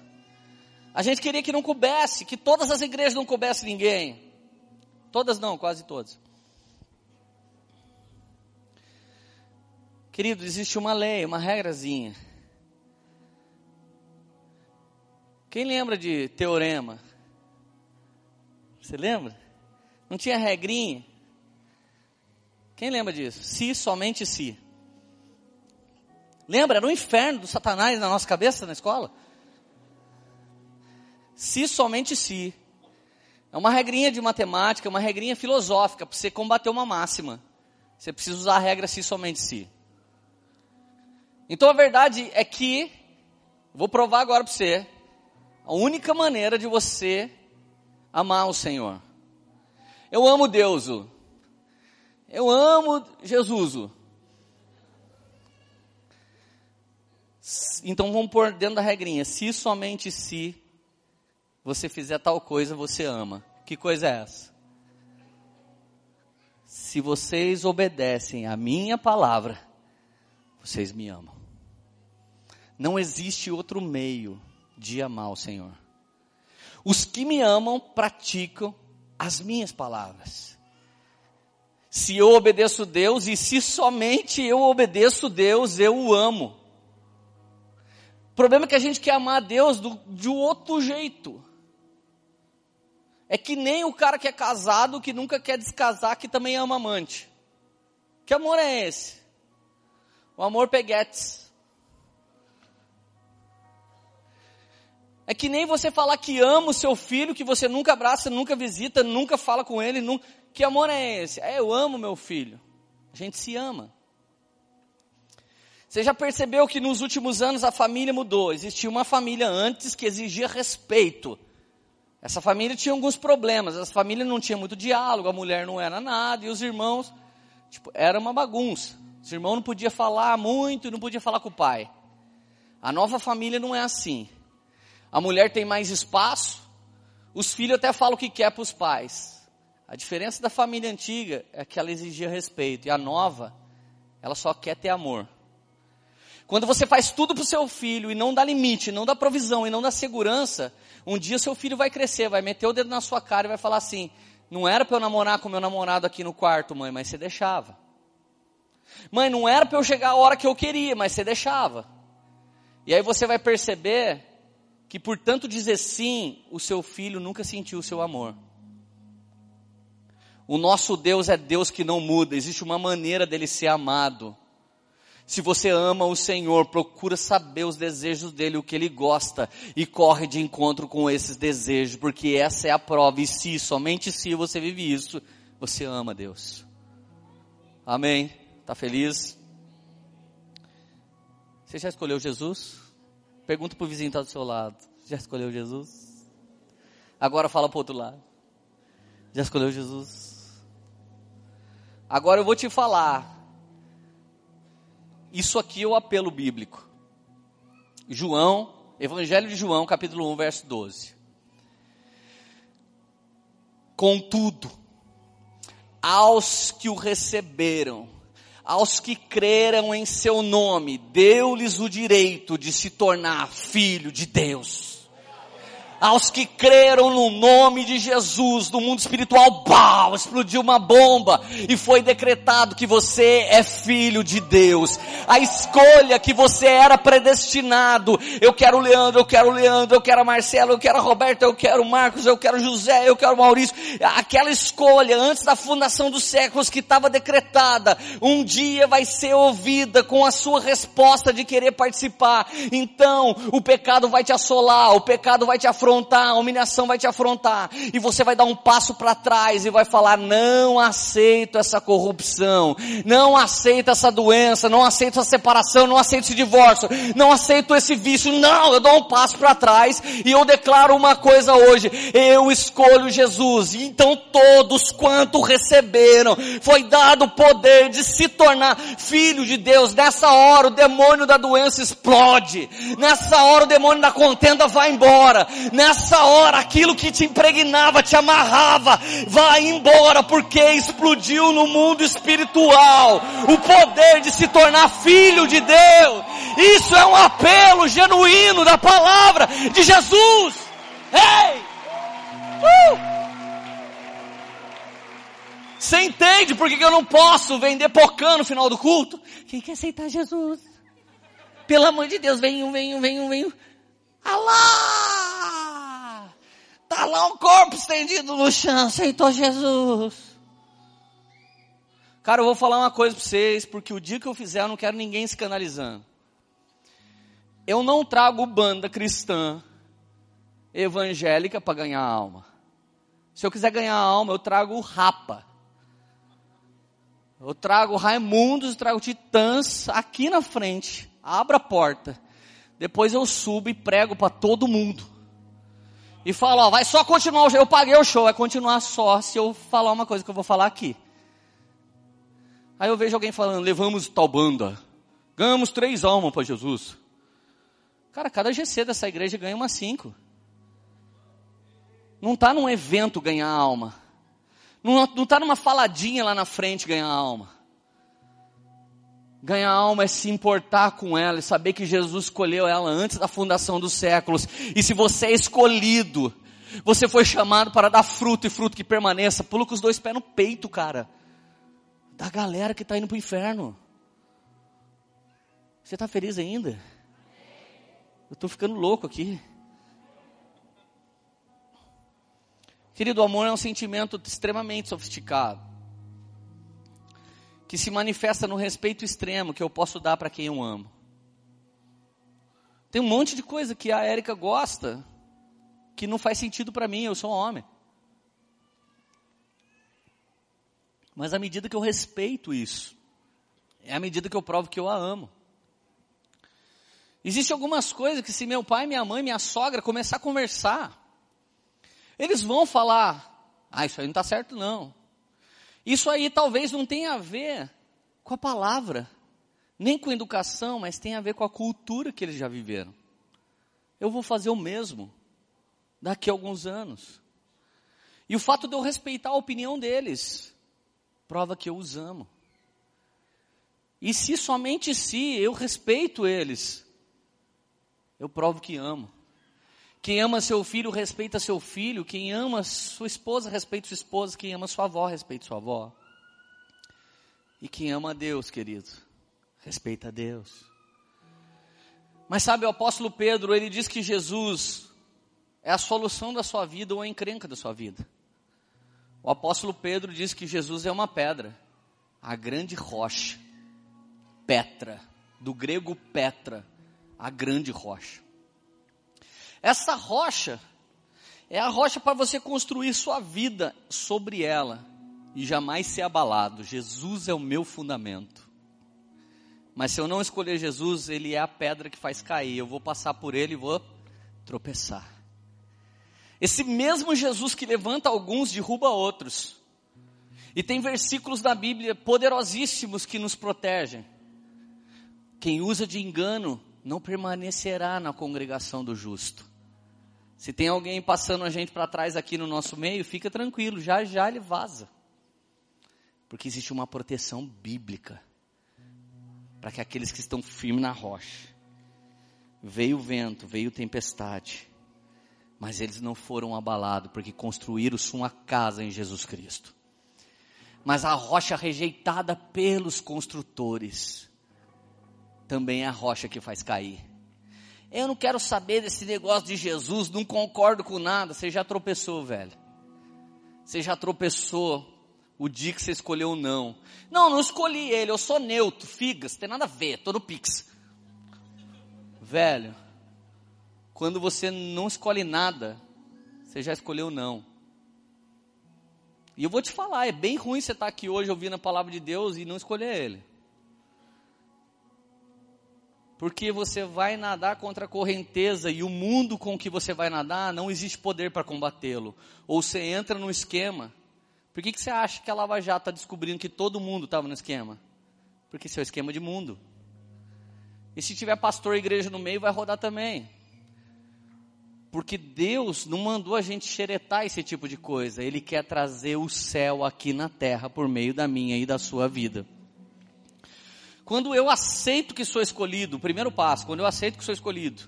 A gente queria que não coubesse, que todas as igrejas não coubessem ninguém. Todas não, quase todas. Querido, existe uma lei, uma regrazinha. Quem lembra de teorema? Você lembra? Não tinha regrinha? Quem lembra disso? Se, somente se. Lembra? Era o inferno do Satanás na nossa cabeça na escola. Se, somente se. É uma regrinha de matemática, uma regrinha filosófica para você combater uma máxima. Você precisa usar a regra se, somente se. Então a verdade é que, vou provar agora para você, a única maneira de você amar o Senhor. Eu amo Deus. Eu amo Jesus. Então vamos pôr dentro da regrinha. Se somente se você fizer tal coisa, você ama. Que coisa é essa? Se vocês obedecem a minha palavra, vocês me amam. Não existe outro meio de amar o Senhor. Os que me amam praticam as minhas palavras. Se eu obedeço Deus e se somente eu obedeço Deus, eu o amo. O problema é que a gente quer amar a Deus do, de outro jeito. É que nem o cara que é casado, que nunca quer descasar, que também ama amante. Que amor é esse? O amor peguetes. É que nem você falar que ama o seu filho, que você nunca abraça, nunca visita, nunca fala com ele. Que amor é esse? É, eu amo meu filho. A gente se ama. Você já percebeu que nos últimos anos a família mudou? Existia uma família antes que exigia respeito. Essa família tinha alguns problemas. Essa família não tinha muito diálogo, a mulher não era nada e os irmãos, tipo, era uma bagunça. Os irmãos não podiam falar muito não podia falar com o pai. A nova família não é assim. A mulher tem mais espaço, os filhos até falam o que quer para os pais. A diferença da família antiga é que ela exigia respeito e a nova, ela só quer ter amor. Quando você faz tudo para o seu filho e não dá limite, não dá provisão e não dá segurança, um dia seu filho vai crescer, vai meter o dedo na sua cara e vai falar assim: não era para eu namorar com meu namorado aqui no quarto, mãe, mas você deixava. Mãe, não era para eu chegar a hora que eu queria, mas você deixava. E aí você vai perceber que por tanto dizer sim, o seu filho nunca sentiu o seu amor. O nosso Deus é Deus que não muda, existe uma maneira dele ser amado. Se você ama o Senhor, procura saber os desejos dele, o que ele gosta, e corre de encontro com esses desejos, porque essa é a prova. E se, somente se você vive isso, você ama Deus. Amém? Tá feliz? Você já escolheu Jesus? Pergunta para o vizinho que está do seu lado. Já escolheu Jesus? Agora fala para o outro lado. Já escolheu Jesus? Agora eu vou te falar isso aqui é o apelo bíblico. João, Evangelho de João, capítulo 1, verso 12. Contudo, aos que o receberam, aos que creram em seu nome, deu-lhes o direito de se tornar filho de Deus aos que creram no nome de Jesus, no mundo espiritual, pau, explodiu uma bomba e foi decretado que você é filho de Deus. A escolha que você era predestinado. Eu quero Leandro, eu quero Leandro, eu quero Marcelo, eu quero a Roberta, eu quero Marcos, eu quero José, eu quero Maurício. Aquela escolha antes da fundação dos séculos que estava decretada, um dia vai ser ouvida com a sua resposta de querer participar. Então, o pecado vai te assolar, o pecado vai te afrontar afrontar, a humilhação vai te afrontar, e você vai dar um passo para trás e vai falar: não aceito essa corrupção, não aceito essa doença, não aceito essa separação, não aceito esse divórcio, não aceito esse vício, não, eu dou um passo para trás e eu declaro uma coisa hoje, eu escolho Jesus, e então todos quanto receberam, foi dado o poder de se tornar filho de Deus, nessa hora o demônio da doença explode, nessa hora o demônio da contenda vai embora, Nessa hora, aquilo que te impregnava, te amarrava, vai embora, porque explodiu no mundo espiritual o poder de se tornar filho de Deus. Isso é um apelo genuíno da palavra de Jesus. Ei! Uh! Você entende por que eu não posso vender pocã no final do culto? Quem quer aceitar Jesus? Pelo amor de Deus, venham, venham, venham, venham. Alá! Tá lá um corpo estendido no chão, aceitou Jesus. Cara, eu vou falar uma coisa para vocês, porque o dia que eu fizer eu não quero ninguém escandalizando. Eu não trago banda cristã evangélica para ganhar alma. Se eu quiser ganhar alma, eu trago o Rapa. Eu trago Raimundos, eu trago Titãs aqui na frente. Abra a porta. Depois eu subo e prego para todo mundo. E falo, ó, vai só continuar o show. Eu paguei o show, vai continuar só se eu falar uma coisa que eu vou falar aqui. Aí eu vejo alguém falando, levamos tal banda. Ganhamos três almas para Jesus. Cara, cada GC dessa igreja ganha umas cinco. Não está num evento ganhar alma. Não está numa faladinha lá na frente ganhar alma. Ganhar alma é se importar com ela e saber que Jesus escolheu ela antes da fundação dos séculos. E se você é escolhido, você foi chamado para dar fruto e fruto que permaneça. Pula com os dois pés no peito, cara. da galera que está indo para o inferno. Você está feliz ainda? Eu estou ficando louco aqui. Querido, o amor é um sentimento extremamente sofisticado, que se manifesta no respeito extremo que eu posso dar para quem eu amo. Tem um monte de coisa que a Érica gosta, que não faz sentido para mim, eu sou um homem. Mas à medida que eu respeito isso, é à medida que eu provo que eu a amo. Existem algumas coisas que se meu pai, minha mãe, minha sogra começar a conversar, eles vão falar, ah, isso aí não está certo não. Isso aí talvez não tenha a ver com a palavra, nem com educação, mas tem a ver com a cultura que eles já viveram. Eu vou fazer o mesmo daqui a alguns anos. E o fato de eu respeitar a opinião deles prova que eu os amo. E se somente se eu respeito eles, eu provo que amo. Quem ama seu filho, respeita seu filho. Quem ama sua esposa, respeita sua esposa. Quem ama sua avó, respeita sua avó. E quem ama a Deus, querido, respeita a Deus. Mas sabe, o apóstolo Pedro, ele diz que Jesus é a solução da sua vida ou a encrenca da sua vida. O apóstolo Pedro diz que Jesus é uma pedra, a grande rocha, Petra, do grego Petra, a grande rocha. Essa rocha é a rocha para você construir sua vida sobre ela e jamais ser abalado. Jesus é o meu fundamento. Mas se eu não escolher Jesus, ele é a pedra que faz cair. Eu vou passar por ele e vou tropeçar. Esse mesmo Jesus que levanta alguns, derruba outros. E tem versículos da Bíblia poderosíssimos que nos protegem. Quem usa de engano não permanecerá na congregação do justo. Se tem alguém passando a gente para trás aqui no nosso meio, fica tranquilo, já já ele vaza. Porque existe uma proteção bíblica para que aqueles que estão firmes na rocha. Veio o vento, veio tempestade, mas eles não foram abalados porque construíram sua casa em Jesus Cristo. Mas a rocha rejeitada pelos construtores também é a rocha que faz cair. Eu não quero saber desse negócio de Jesus, não concordo com nada. Você já tropeçou, velho. Você já tropeçou o dia que você escolheu não. Não, não escolhi ele, eu sou neutro, figas, tem nada a ver, tô no Pix. Velho, quando você não escolhe nada, você já escolheu não. E eu vou te falar, é bem ruim você estar aqui hoje ouvindo a palavra de Deus e não escolher ele. Porque você vai nadar contra a correnteza e o mundo com que você vai nadar não existe poder para combatê-lo. Ou você entra no esquema. Por que, que você acha que a Lava Jato está descobrindo que todo mundo estava no esquema? Porque seu é esquema de mundo. E se tiver pastor e igreja no meio, vai rodar também. Porque Deus não mandou a gente xeretar esse tipo de coisa. Ele quer trazer o céu aqui na terra por meio da minha e da sua vida. Quando eu aceito que sou escolhido, o primeiro passo, quando eu aceito que sou escolhido,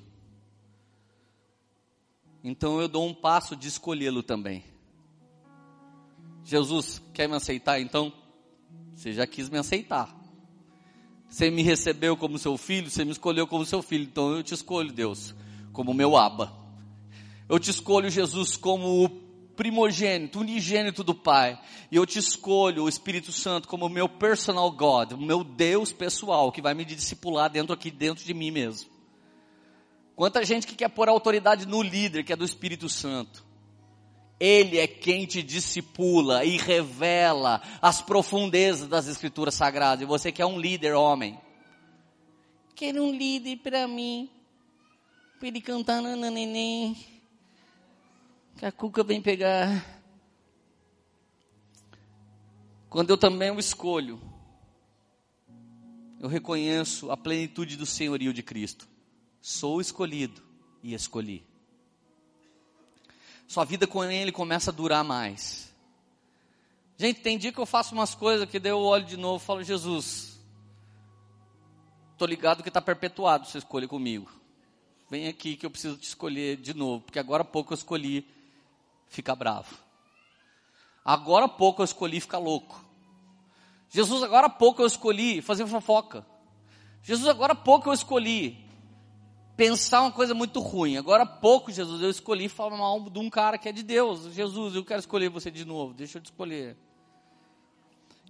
então eu dou um passo de escolhê-lo também. Jesus, quer me aceitar então? Você já quis me aceitar. Você me recebeu como seu filho, você me escolheu como seu filho, então eu te escolho, Deus, como meu aba. Eu te escolho, Jesus, como o primogênito, unigênito do Pai, e eu te escolho, o Espírito Santo, como meu personal God, meu Deus pessoal, que vai me discipular dentro aqui, dentro de mim mesmo. Quanta gente que quer pôr autoridade no líder, que é do Espírito Santo. Ele é quem te discipula e revela as profundezas das Escrituras Sagradas. E você quer um líder, homem. Quero um líder para mim. Para ele cantar nananeném que a cuca vem pegar. Quando eu também o escolho, eu reconheço a plenitude do senhorio de Cristo. Sou escolhido e escolhi. Sua vida com Ele começa a durar mais. Gente, tem dia que eu faço umas coisas que daí eu olho de novo e falo, Jesus, tô ligado que está perpetuado sua escolha comigo. Vem aqui que eu preciso te escolher de novo, porque agora há pouco eu escolhi ficar bravo. Agora há pouco eu escolhi ficar louco. Jesus, agora há pouco eu escolhi fazer fofoca. Jesus, agora há pouco eu escolhi pensar uma coisa muito ruim. Agora há pouco, Jesus, eu escolhi falar mal de um cara que é de Deus. Jesus, eu quero escolher você de novo, deixa eu te escolher.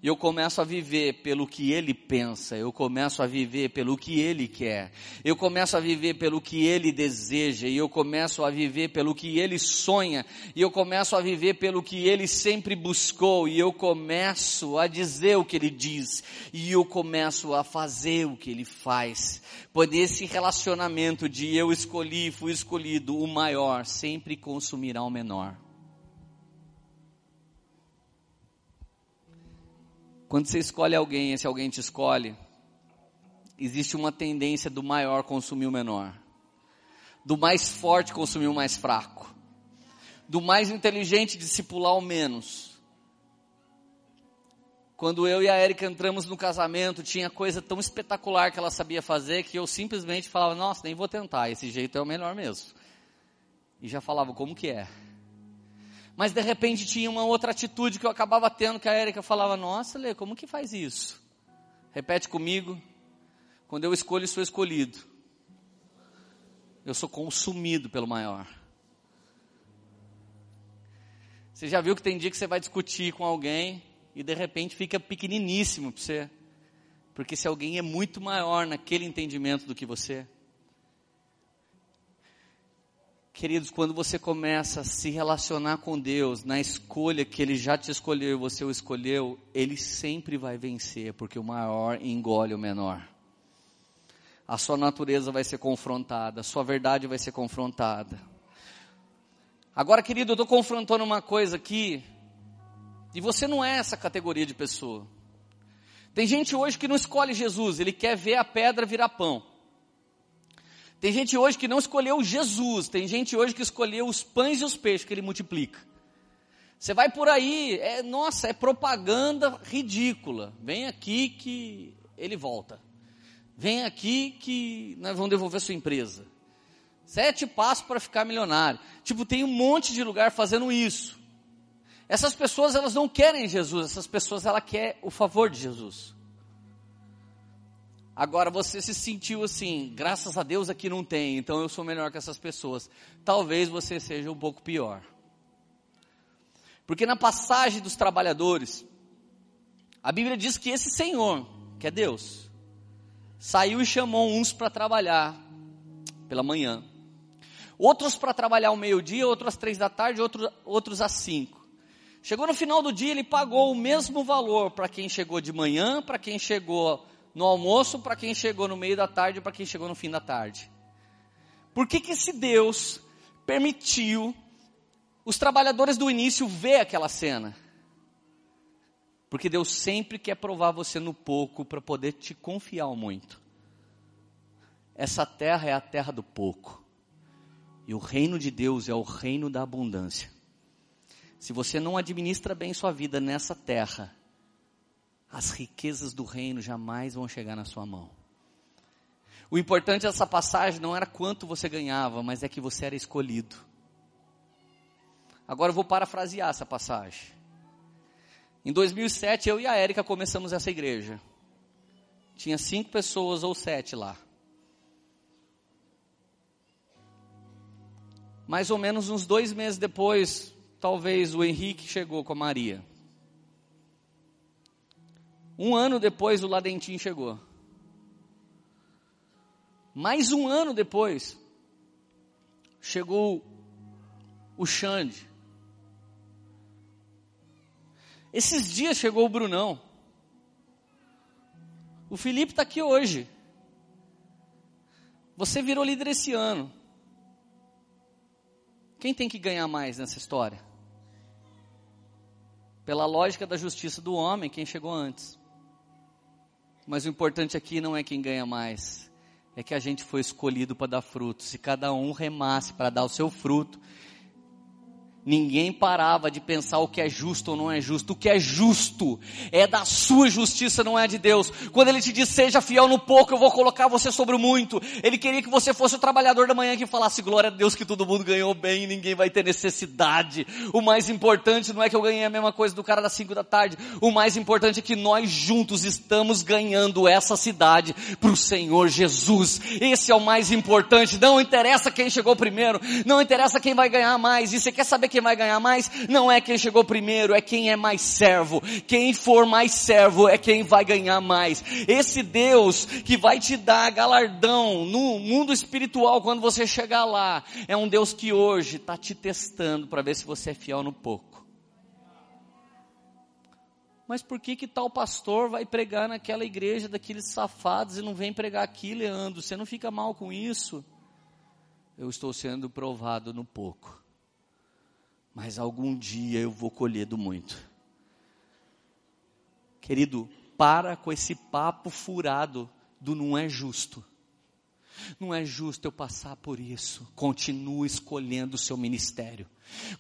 E eu começo a viver pelo que ele pensa, eu começo a viver pelo que ele quer, eu começo a viver pelo que ele deseja, e eu começo a viver pelo que ele sonha, e eu começo a viver pelo que ele sempre buscou, e eu começo a dizer o que ele diz, e eu começo a fazer o que ele faz. Pois esse relacionamento de eu escolhi, fui escolhido, o maior sempre consumirá o menor. Quando você escolhe alguém, esse alguém te escolhe, existe uma tendência do maior consumir o menor, do mais forte consumir o mais fraco, do mais inteligente discipular o menos. Quando eu e a Erika entramos no casamento, tinha coisa tão espetacular que ela sabia fazer que eu simplesmente falava, nossa, nem vou tentar, esse jeito é o melhor mesmo. E já falava como que é. Mas de repente tinha uma outra atitude que eu acabava tendo, que a Érica falava, nossa, Lê, como que faz isso? Repete comigo. Quando eu escolho, sou escolhido. Eu sou consumido pelo maior. Você já viu que tem dia que você vai discutir com alguém e de repente fica pequeniníssimo para você. Porque se alguém é muito maior naquele entendimento do que você, Queridos, quando você começa a se relacionar com Deus, na escolha que Ele já te escolheu e você o escolheu, Ele sempre vai vencer, porque o maior engole o menor. A sua natureza vai ser confrontada, a sua verdade vai ser confrontada. Agora, querido, eu estou confrontando uma coisa aqui, e você não é essa categoria de pessoa. Tem gente hoje que não escolhe Jesus, ele quer ver a pedra virar pão. Tem gente hoje que não escolheu Jesus, tem gente hoje que escolheu os pães e os peixes que ele multiplica. Você vai por aí, é, nossa, é propaganda ridícula. Vem aqui que ele volta. Vem aqui que nós vamos devolver sua empresa. Sete passos para ficar milionário. Tipo, tem um monte de lugar fazendo isso. Essas pessoas, elas não querem Jesus, essas pessoas, ela quer o favor de Jesus. Agora você se sentiu assim, graças a Deus aqui não tem, então eu sou melhor que essas pessoas. Talvez você seja um pouco pior. Porque na passagem dos trabalhadores, a Bíblia diz que esse Senhor, que é Deus, saiu e chamou uns para trabalhar pela manhã, outros para trabalhar ao meio-dia, outros às três da tarde, outros, outros às cinco. Chegou no final do dia, ele pagou o mesmo valor para quem chegou de manhã, para quem chegou no almoço para quem chegou no meio da tarde para quem chegou no fim da tarde. Por que que esse Deus permitiu os trabalhadores do início ver aquela cena? Porque Deus sempre quer provar você no pouco para poder te confiar muito. Essa terra é a terra do pouco. E o reino de Deus é o reino da abundância. Se você não administra bem sua vida nessa terra, as riquezas do reino jamais vão chegar na sua mão. O importante dessa passagem não era quanto você ganhava, mas é que você era escolhido. Agora eu vou parafrasear essa passagem. Em 2007, eu e a Érica começamos essa igreja. Tinha cinco pessoas ou sete lá. Mais ou menos uns dois meses depois, talvez o Henrique chegou com a Maria. Um ano depois o Ladentim chegou. Mais um ano depois, chegou o Xande. Esses dias chegou o Brunão. O Felipe está aqui hoje. Você virou líder esse ano. Quem tem que ganhar mais nessa história? Pela lógica da justiça do homem, quem chegou antes. Mas o importante aqui não é quem ganha mais, é que a gente foi escolhido para dar fruto. Se cada um remasse para dar o seu fruto, Ninguém parava de pensar o que é justo ou não é justo. O que é justo é da sua justiça, não é de Deus. Quando ele te diz, seja fiel no pouco, eu vou colocar você sobre o muito. Ele queria que você fosse o trabalhador da manhã que falasse, glória a Deus que todo mundo ganhou bem e ninguém vai ter necessidade. O mais importante não é que eu ganhei a mesma coisa do cara das cinco da tarde. O mais importante é que nós juntos estamos ganhando essa cidade para o Senhor Jesus. Esse é o mais importante. Não interessa quem chegou primeiro. Não interessa quem vai ganhar mais. E você quer saber quem vai ganhar mais? Não é quem chegou primeiro, é quem é mais servo. Quem for mais servo é quem vai ganhar mais. Esse Deus que vai te dar galardão no mundo espiritual quando você chegar lá, é um Deus que hoje está te testando para ver se você é fiel no pouco. Mas por que que tal pastor vai pregar naquela igreja daqueles safados e não vem pregar aqui, Leandro? Você não fica mal com isso? Eu estou sendo provado no pouco mas algum dia eu vou colher do muito. Querido, para com esse papo furado do não é justo. Não é justo eu passar por isso. Continue escolhendo o seu ministério.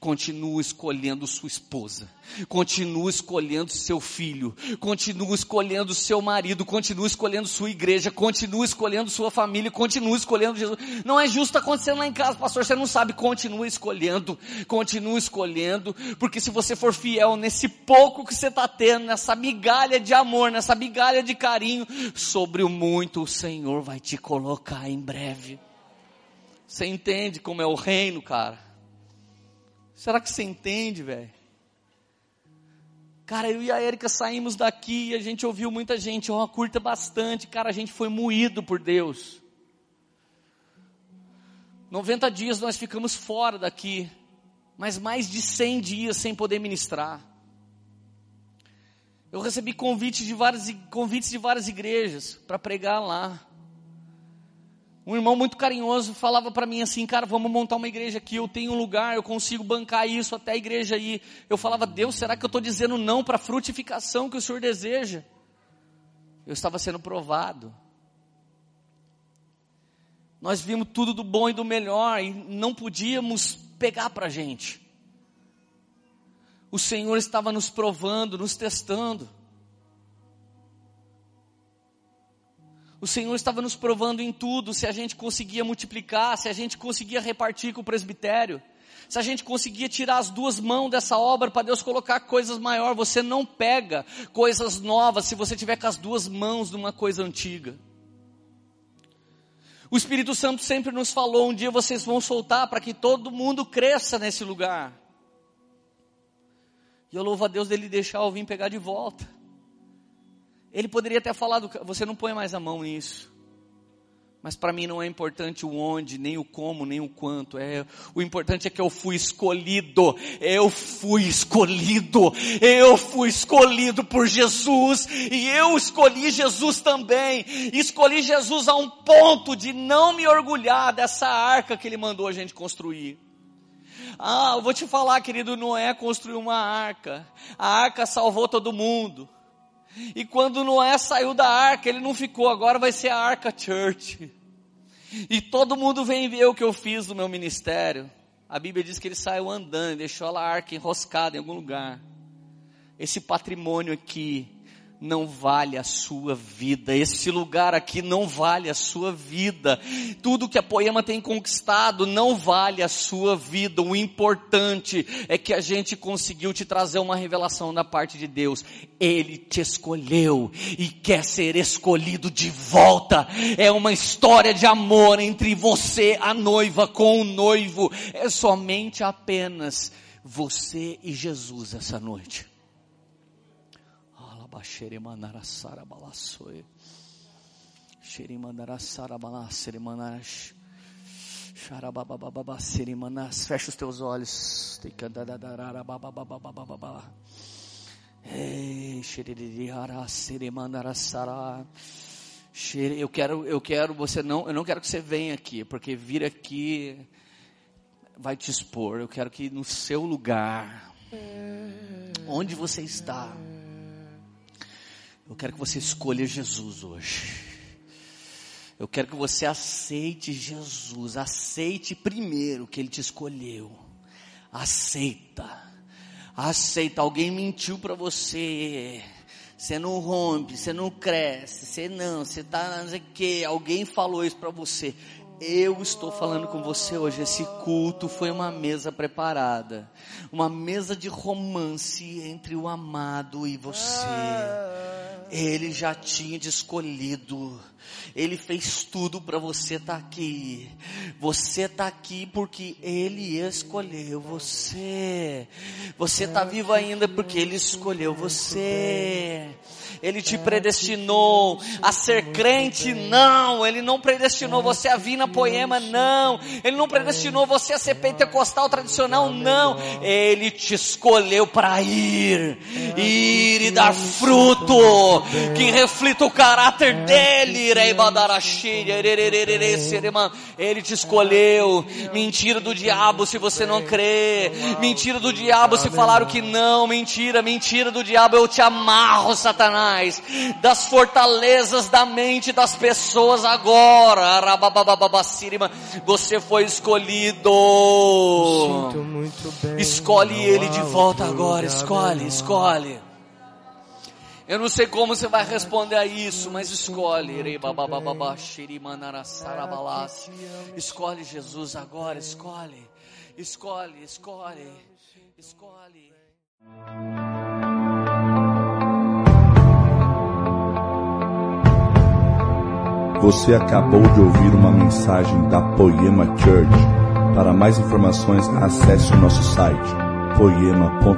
Continua escolhendo sua esposa, continua escolhendo seu filho, continua escolhendo seu marido, continua escolhendo sua igreja, continua escolhendo sua família, continua escolhendo Jesus. Não é justo acontecendo lá em casa, pastor, você não sabe, continua escolhendo, continua escolhendo, porque se você for fiel nesse pouco que você está tendo, nessa migalha de amor, nessa migalha de carinho, sobre o muito o Senhor vai te colocar em breve. Você entende como é o reino, cara? Será que você entende, velho? Cara, eu e a Erika saímos daqui e a gente ouviu muita gente, ó, oh, curta bastante, cara, a gente foi moído por Deus. 90 dias nós ficamos fora daqui, mas mais de 100 dias sem poder ministrar. Eu recebi convites de várias, convites de várias igrejas para pregar lá. Um irmão muito carinhoso falava para mim assim, cara, vamos montar uma igreja aqui, eu tenho um lugar, eu consigo bancar isso até a igreja aí. Eu falava, Deus, será que eu estou dizendo não para a frutificação que o Senhor deseja? Eu estava sendo provado. Nós vimos tudo do bom e do melhor e não podíamos pegar para a gente. O Senhor estava nos provando, nos testando. O Senhor estava nos provando em tudo, se a gente conseguia multiplicar, se a gente conseguia repartir com o presbitério, se a gente conseguia tirar as duas mãos dessa obra para Deus colocar coisas maiores. Você não pega coisas novas se você tiver com as duas mãos de uma coisa antiga. O Espírito Santo sempre nos falou: um dia vocês vão soltar para que todo mundo cresça nesse lugar. E eu louvo a Deus dele deixar eu vir pegar de volta. Ele poderia ter falado, você não põe mais a mão nisso. Mas para mim não é importante o onde, nem o como, nem o quanto. É, o importante é que eu fui escolhido. Eu fui escolhido. Eu fui escolhido por Jesus. E eu escolhi Jesus também. Escolhi Jesus a um ponto de não me orgulhar dessa arca que ele mandou a gente construir. Ah, eu vou te falar, querido, Noé construiu uma arca. A arca salvou todo mundo. E quando Noé saiu da arca, ele não ficou, agora vai ser a Arca Church. E todo mundo vem ver o que eu fiz no meu ministério. A Bíblia diz que ele saiu andando, deixou a arca enroscada em algum lugar. Esse patrimônio aqui não vale a sua vida. Esse lugar aqui não vale a sua vida. Tudo que a Poema tem conquistado não vale a sua vida. O importante é que a gente conseguiu te trazer uma revelação da parte de Deus. Ele te escolheu e quer ser escolhido de volta. É uma história de amor entre você, a noiva, com o noivo. É somente apenas você e Jesus essa noite. Fecha os teus olhos. Eu quero, eu quero, você não, eu não quero que você venha aqui, porque vir aqui vai te expor. Eu quero que no seu lugar, onde você está, eu quero que você escolha Jesus hoje. Eu quero que você aceite Jesus. Aceite primeiro que Ele te escolheu. Aceita. Aceita. Alguém mentiu para você. Você não rompe, você não cresce, você não, você tá não sei o que. Alguém falou isso para você. Eu estou falando com você hoje. Esse culto foi uma mesa preparada, uma mesa de romance entre o amado e você. Ele já tinha escolhido. Ele fez tudo para você estar tá aqui. Você está aqui porque Ele escolheu você. Você está vivo ainda porque Ele escolheu você. Ele te predestinou a ser crente? Não. Ele não predestinou você a vir na poema? Não. Ele não predestinou você a ser pentecostal tradicional? Não. Ele te escolheu para ir. Ir e dar fruto que reflita o caráter dele. Ele te escolheu. Mentira do diabo se você não crê. Mentira do diabo se falaram que não. Mentira, mentira do diabo. Eu te amarro, Satanás das fortalezas da mente das pessoas agora. Você foi escolhido. Escolhe ele de volta agora. Escolhe, escolhe. Eu não sei como você vai responder a isso, mas escolhe. Escolhe Jesus agora, escolhe. Escolhe, escolhe, escolhe. Você acabou de ouvir uma mensagem da Poema Church. Para mais informações, acesse o nosso site poema.com.br.